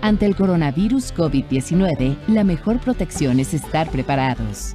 Ante el coronavirus COVID-19, la mejor protección es estar preparados.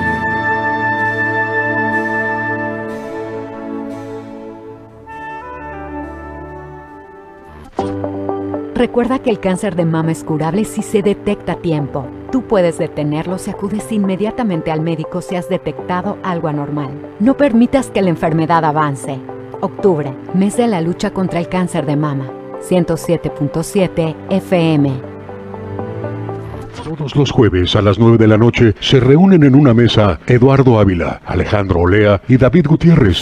Recuerda que el cáncer de mama es curable si se detecta a tiempo. Tú puedes detenerlo si acudes inmediatamente al médico si has detectado algo anormal. No permitas que la enfermedad avance. Octubre, mes de la lucha contra el cáncer de mama. 107.7 FM. Todos los jueves a las 9 de la noche se reúnen en una mesa Eduardo Ávila, Alejandro Olea y David Gutiérrez.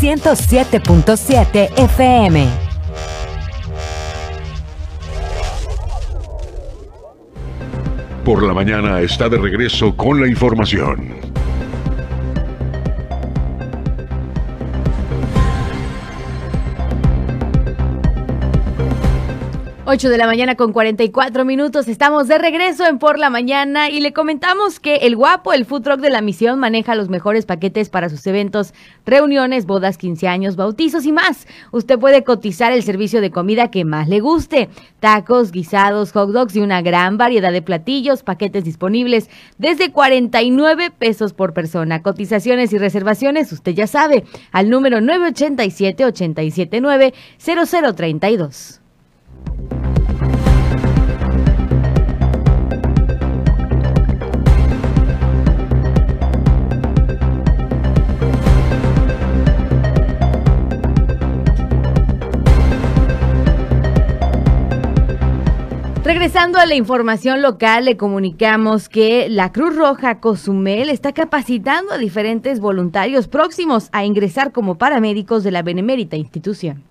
107.7 FM. Por la mañana está de regreso con la información. 8 de la mañana con 44 minutos. Estamos de regreso en Por la Mañana y le comentamos que el guapo, el food truck de la misión, maneja los mejores paquetes para sus eventos, reuniones, bodas, 15 años, bautizos y más. Usted puede cotizar el servicio de comida que más le guste. Tacos, guisados, hot dogs y una gran variedad de platillos, paquetes disponibles desde 49 pesos por persona. Cotizaciones y reservaciones, usted ya sabe, al número 987 879 0032. Regresando a la información local, le comunicamos que la Cruz Roja Cozumel está capacitando a diferentes voluntarios próximos a ingresar como paramédicos de la benemérita institución.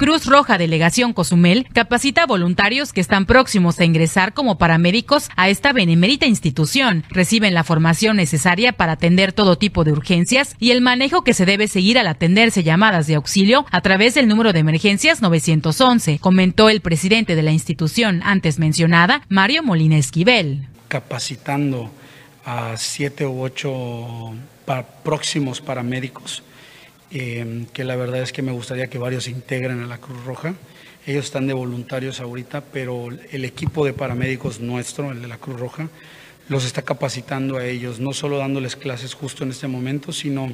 Cruz Roja Delegación Cozumel capacita voluntarios que están próximos a ingresar como paramédicos a esta benemérita institución. Reciben la formación necesaria para atender todo tipo de urgencias y el manejo que se debe seguir al atenderse llamadas de auxilio a través del número de emergencias 911, comentó el presidente de la institución antes mencionada, Mario Molina Esquivel. Capacitando a siete u ocho próximos paramédicos eh, que la verdad es que me gustaría que varios se integren a la Cruz Roja. Ellos están de voluntarios ahorita, pero el equipo de paramédicos nuestro, el de la Cruz Roja, los está capacitando a ellos, no solo dándoles clases justo en este momento, sino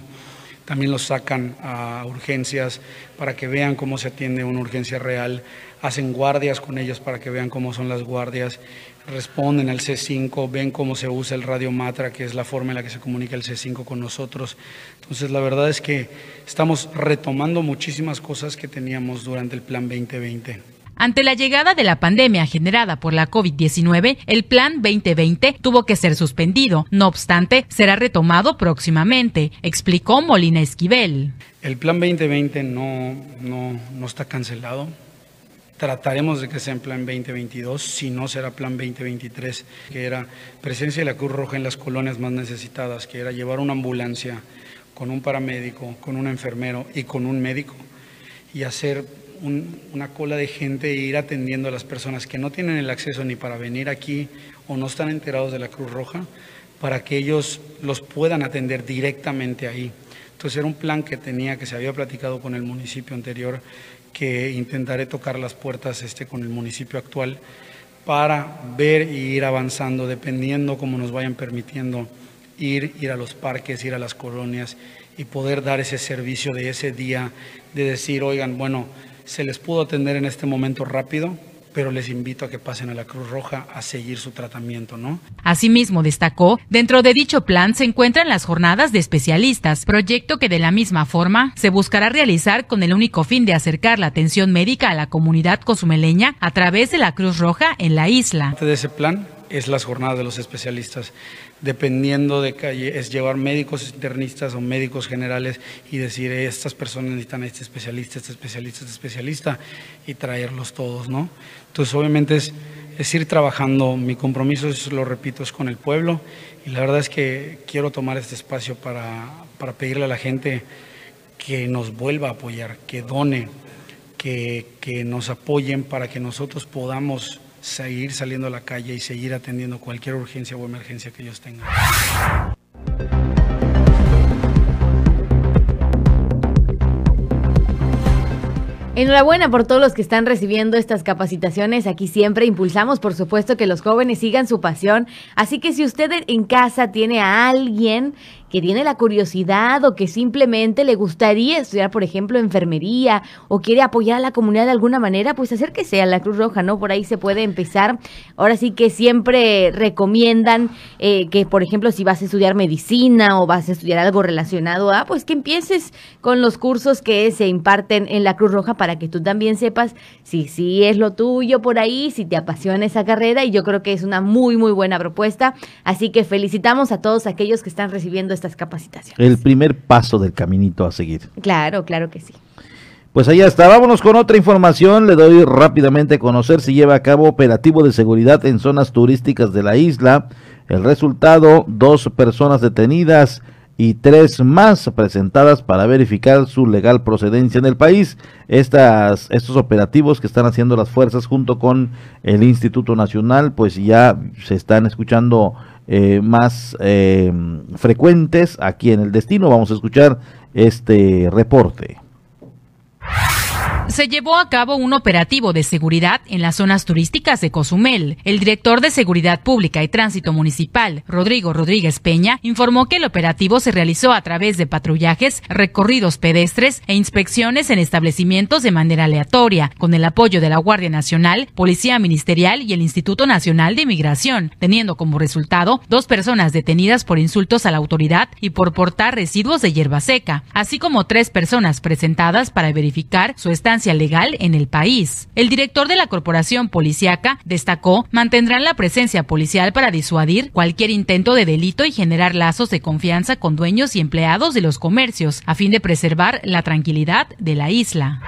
también los sacan a urgencias para que vean cómo se atiende una urgencia real, hacen guardias con ellos para que vean cómo son las guardias responden al C5, ven cómo se usa el radio Matra, que es la forma en la que se comunica el C5 con nosotros. Entonces, la verdad es que estamos retomando muchísimas cosas que teníamos durante el Plan 2020. Ante la llegada de la pandemia generada por la COVID-19, el Plan 2020 tuvo que ser suspendido. No obstante, será retomado próximamente, explicó Molina Esquivel. El Plan 2020 no, no, no está cancelado Trataremos de que sea en plan 2022, si no será plan 2023, que era presencia de la Cruz Roja en las colonias más necesitadas, que era llevar una ambulancia con un paramédico, con un enfermero y con un médico y hacer una cola de gente e ir atendiendo a las personas que no tienen el acceso ni para venir aquí o no están enterados de la Cruz Roja, para que ellos los puedan atender directamente ahí. Entonces era un plan que tenía, que se había platicado con el municipio anterior, que intentaré tocar las puertas este, con el municipio actual para ver y ir avanzando, dependiendo cómo nos vayan permitiendo ir, ir a los parques, ir a las colonias y poder dar ese servicio de ese día, de decir, oigan, bueno, se les pudo atender en este momento rápido, pero les invito a que pasen a la Cruz Roja a seguir su tratamiento, ¿no? Asimismo, destacó, dentro de dicho plan se encuentran las jornadas de especialistas, proyecto que de la misma forma se buscará realizar con el único fin de acercar la atención médica a la comunidad cozumeleña a través de la Cruz Roja en la isla. De ese plan es las jornadas de los especialistas dependiendo de que es llevar médicos internistas o médicos generales y decir, estas personas necesitan este especialista, este especialista, este especialista, y traerlos todos, ¿no? Entonces, obviamente es, es ir trabajando, mi compromiso, es, lo repito, es con el pueblo, y la verdad es que quiero tomar este espacio para, para pedirle a la gente que nos vuelva a apoyar, que done, que, que nos apoyen para que nosotros podamos seguir saliendo a la calle y seguir atendiendo cualquier urgencia o emergencia que ellos tengan. Enhorabuena por todos los que están recibiendo estas capacitaciones. Aquí siempre impulsamos, por supuesto, que los jóvenes sigan su pasión. Así que si usted en casa tiene a alguien que tiene la curiosidad o que simplemente le gustaría estudiar, por ejemplo, enfermería o quiere apoyar a la comunidad de alguna manera, pues acérquese a la Cruz Roja, ¿no? Por ahí se puede empezar. Ahora sí que siempre recomiendan eh, que, por ejemplo, si vas a estudiar medicina o vas a estudiar algo relacionado a, pues que empieces con los cursos que se imparten en la Cruz Roja para que tú también sepas si sí es lo tuyo por ahí, si te apasiona esa carrera y yo creo que es una muy, muy buena propuesta. Así que felicitamos a todos aquellos que están recibiendo estas capacitaciones. El primer paso del caminito a seguir. Claro, claro que sí. Pues allá está, vámonos con otra información. Le doy rápidamente a conocer si lleva a cabo operativo de seguridad en zonas turísticas de la isla. El resultado, dos personas detenidas y tres más presentadas para verificar su legal procedencia en el país. Estas, estos operativos que están haciendo las fuerzas junto con el Instituto Nacional, pues ya se están escuchando eh, más eh, frecuentes aquí en el destino. Vamos a escuchar este reporte se llevó a cabo un operativo de seguridad en las zonas turísticas de Cozumel. El director de Seguridad Pública y Tránsito Municipal, Rodrigo Rodríguez Peña, informó que el operativo se realizó a través de patrullajes, recorridos pedestres e inspecciones en establecimientos de manera aleatoria, con el apoyo de la Guardia Nacional, Policía Ministerial y el Instituto Nacional de Inmigración, teniendo como resultado dos personas detenidas por insultos a la autoridad y por portar residuos de hierba seca, así como tres personas presentadas para verificar su estancia legal en el país. El director de la Corporación Policiaca destacó mantendrán la presencia policial para disuadir cualquier intento de delito y generar lazos de confianza con dueños y empleados de los comercios a fin de preservar la tranquilidad de la isla.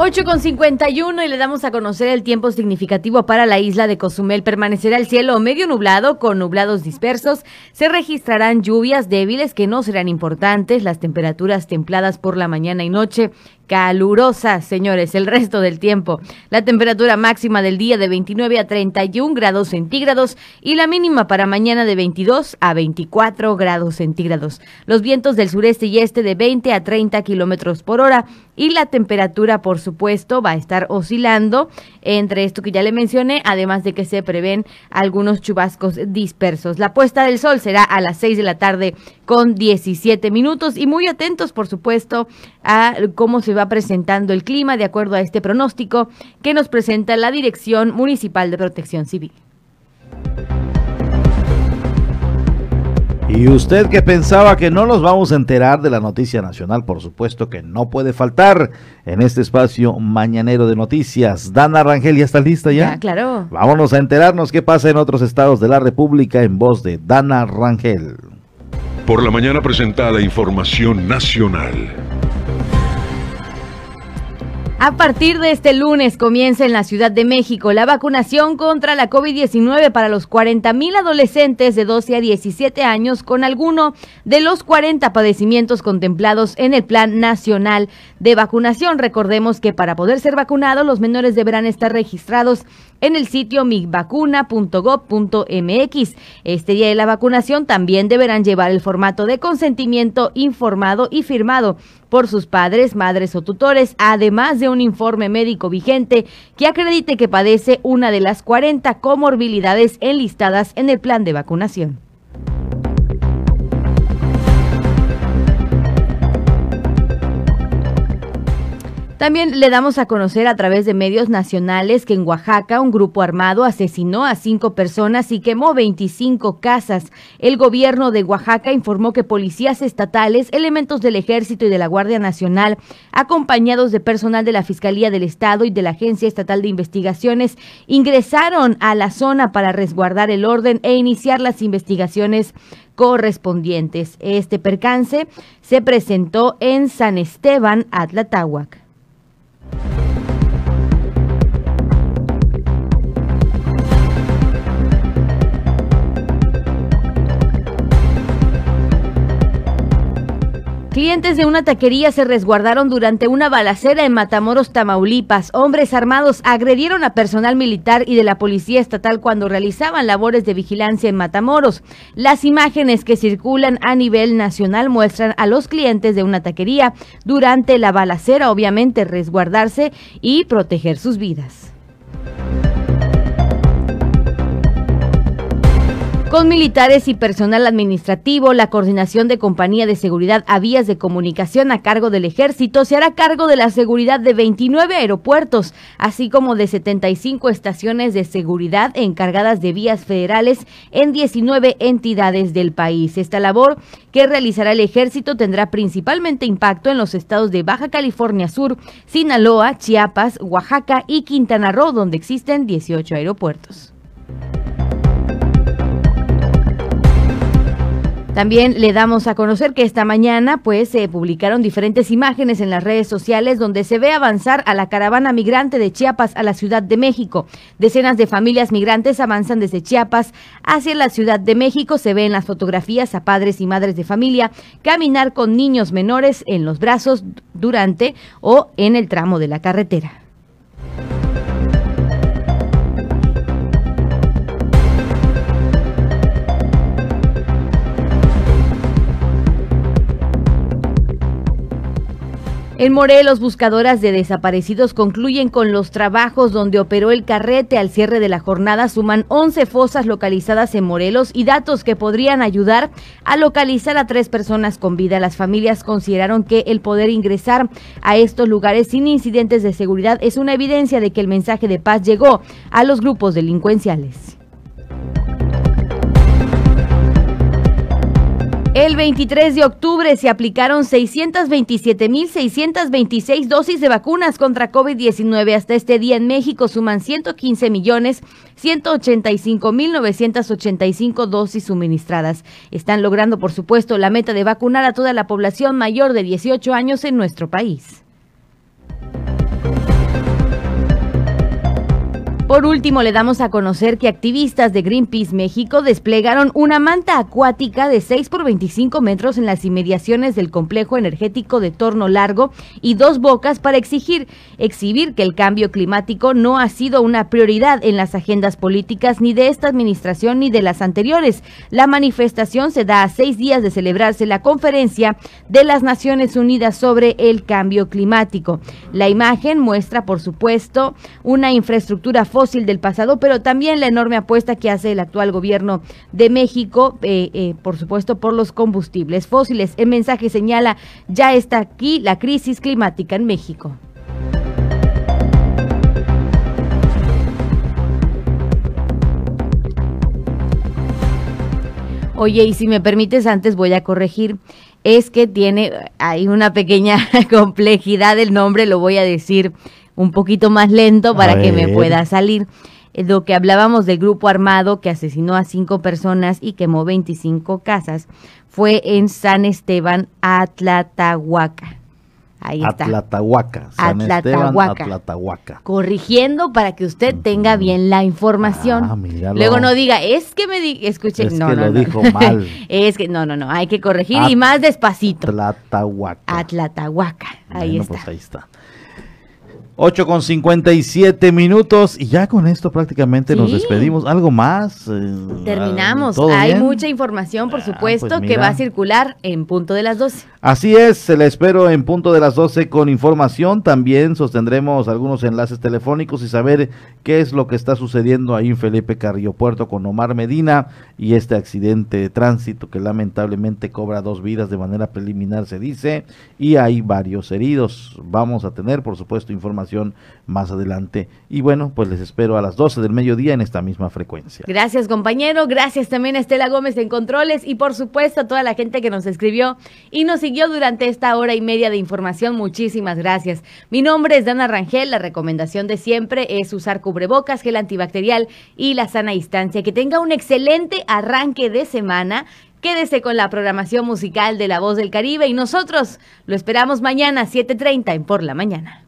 8 con 51 y le damos a conocer el tiempo significativo para la isla de Cozumel. Permanecerá el cielo medio nublado con nublados dispersos. Se registrarán lluvias débiles que no serán importantes. Las temperaturas templadas por la mañana y noche calurosa, señores, el resto del tiempo. La temperatura máxima del día de 29 a 31 grados centígrados y la mínima para mañana de 22 a 24 grados centígrados. Los vientos del sureste y este de 20 a 30 kilómetros por hora y la temperatura, por supuesto, va a estar oscilando entre esto que ya le mencioné, además de que se prevén algunos chubascos dispersos. La puesta del sol será a las 6 de la tarde con 17 minutos y muy atentos, por supuesto, a cómo se va presentando el clima de acuerdo a este pronóstico que nos presenta la Dirección Municipal de Protección Civil. Y usted que pensaba que no nos vamos a enterar de la noticia nacional, por supuesto que no puede faltar en este espacio mañanero de noticias. Dana Rangel, ¿ya está lista ya? Ya, claro. Vámonos a enterarnos qué pasa en otros estados de la República en voz de Dana Rangel. Por la mañana presentada información nacional. A partir de este lunes comienza en la Ciudad de México la vacunación contra la COVID-19 para los 40 mil adolescentes de 12 a 17 años con alguno de los 40 padecimientos contemplados en el Plan Nacional de Vacunación. Recordemos que para poder ser vacunados los menores deberán estar registrados en el sitio migvacuna.gov.mx. Este día de la vacunación también deberán llevar el formato de consentimiento informado y firmado por sus padres, madres o tutores, además de un informe médico vigente que acredite que padece una de las 40 comorbilidades enlistadas en el plan de vacunación. También le damos a conocer a través de medios nacionales que en Oaxaca un grupo armado asesinó a cinco personas y quemó 25 casas. El gobierno de Oaxaca informó que policías estatales, elementos del ejército y de la Guardia Nacional, acompañados de personal de la Fiscalía del Estado y de la Agencia Estatal de Investigaciones, ingresaron a la zona para resguardar el orden e iniciar las investigaciones correspondientes. Este percance se presentó en San Esteban, Atlatáhuac. Clientes de una taquería se resguardaron durante una balacera en Matamoros, Tamaulipas. Hombres armados agredieron a personal militar y de la policía estatal cuando realizaban labores de vigilancia en Matamoros. Las imágenes que circulan a nivel nacional muestran a los clientes de una taquería durante la balacera, obviamente, resguardarse y proteger sus vidas. Con militares y personal administrativo, la coordinación de compañía de seguridad a vías de comunicación a cargo del ejército se hará cargo de la seguridad de 29 aeropuertos, así como de 75 estaciones de seguridad encargadas de vías federales en 19 entidades del país. Esta labor que realizará el ejército tendrá principalmente impacto en los estados de Baja California Sur, Sinaloa, Chiapas, Oaxaca y Quintana Roo, donde existen 18 aeropuertos. También le damos a conocer que esta mañana pues se publicaron diferentes imágenes en las redes sociales donde se ve avanzar a la caravana migrante de Chiapas a la Ciudad de México. Decenas de familias migrantes avanzan desde Chiapas hacia la Ciudad de México. Se ve en las fotografías a padres y madres de familia caminar con niños menores en los brazos durante o en el tramo de la carretera. En Morelos, buscadoras de desaparecidos concluyen con los trabajos donde operó el carrete al cierre de la jornada. Suman 11 fosas localizadas en Morelos y datos que podrían ayudar a localizar a tres personas con vida. Las familias consideraron que el poder ingresar a estos lugares sin incidentes de seguridad es una evidencia de que el mensaje de paz llegó a los grupos delincuenciales. El 23 de octubre se aplicaron 627.626 dosis de vacunas contra COVID-19. Hasta este día en México suman 115 millones 185.985 dosis suministradas. Están logrando, por supuesto, la meta de vacunar a toda la población mayor de 18 años en nuestro país. Por último, le damos a conocer que activistas de Greenpeace México desplegaron una manta acuática de 6 por 25 metros en las inmediaciones del complejo energético de Torno Largo y Dos Bocas para exigir, exhibir que el cambio climático no ha sido una prioridad en las agendas políticas ni de esta administración ni de las anteriores. La manifestación se da a seis días de celebrarse la conferencia de las Naciones Unidas sobre el cambio climático. La imagen muestra, por supuesto, una infraestructura fósil del pasado, pero también la enorme apuesta que hace el actual gobierno de México, eh, eh, por supuesto, por los combustibles fósiles. El mensaje señala, ya está aquí la crisis climática en México. Oye, y si me permites, antes voy a corregir. Es que tiene, hay una pequeña complejidad el nombre, lo voy a decir un poquito más lento para que me pueda salir. Eh, lo que hablábamos del grupo armado que asesinó a cinco personas y quemó 25 casas fue en San Esteban, Atlatahuaca. Ahí está. Atlatahuaca. San Atlatahuaca. Esteban, Atlatahuaca. Corrigiendo para que usted tenga bien la información. Ah, míralo. Luego no diga, es que me di escuche, Es no, que no, lo no. dijo mal. es que no, no, no, hay que corregir y más despacito. Atlatahuaca. Atlatahuaca. Ahí Bueno, está. pues ahí está. 8 con 57 minutos y ya con esto prácticamente nos despedimos. ¿Algo más? Eh, Terminamos. ¿todo Hay bien? mucha información, por supuesto, pues que mira. va a circular en punto de las 12. Así es, se la espero en punto de las 12 con información. También sostendremos algunos enlaces telefónicos y saber qué es lo que está sucediendo ahí en Felipe Carrillo Puerto con Omar Medina y este accidente de tránsito que lamentablemente cobra dos vidas de manera preliminar, se dice, y hay varios heridos. Vamos a tener, por supuesto, información más adelante. Y bueno, pues les espero a las 12 del mediodía en esta misma frecuencia. Gracias, compañero. Gracias también a Estela Gómez en Controles y, por supuesto, a toda la gente que nos escribió y nos siguió durante esta hora y media de información. Muchísimas gracias. Mi nombre es Dana Rangel. La recomendación de siempre es usar cubrebocas, gel antibacterial y la sana distancia. Que tenga un excelente arranque de semana. Quédese con la programación musical de La Voz del Caribe y nosotros lo esperamos mañana a 7.30 en Por la Mañana.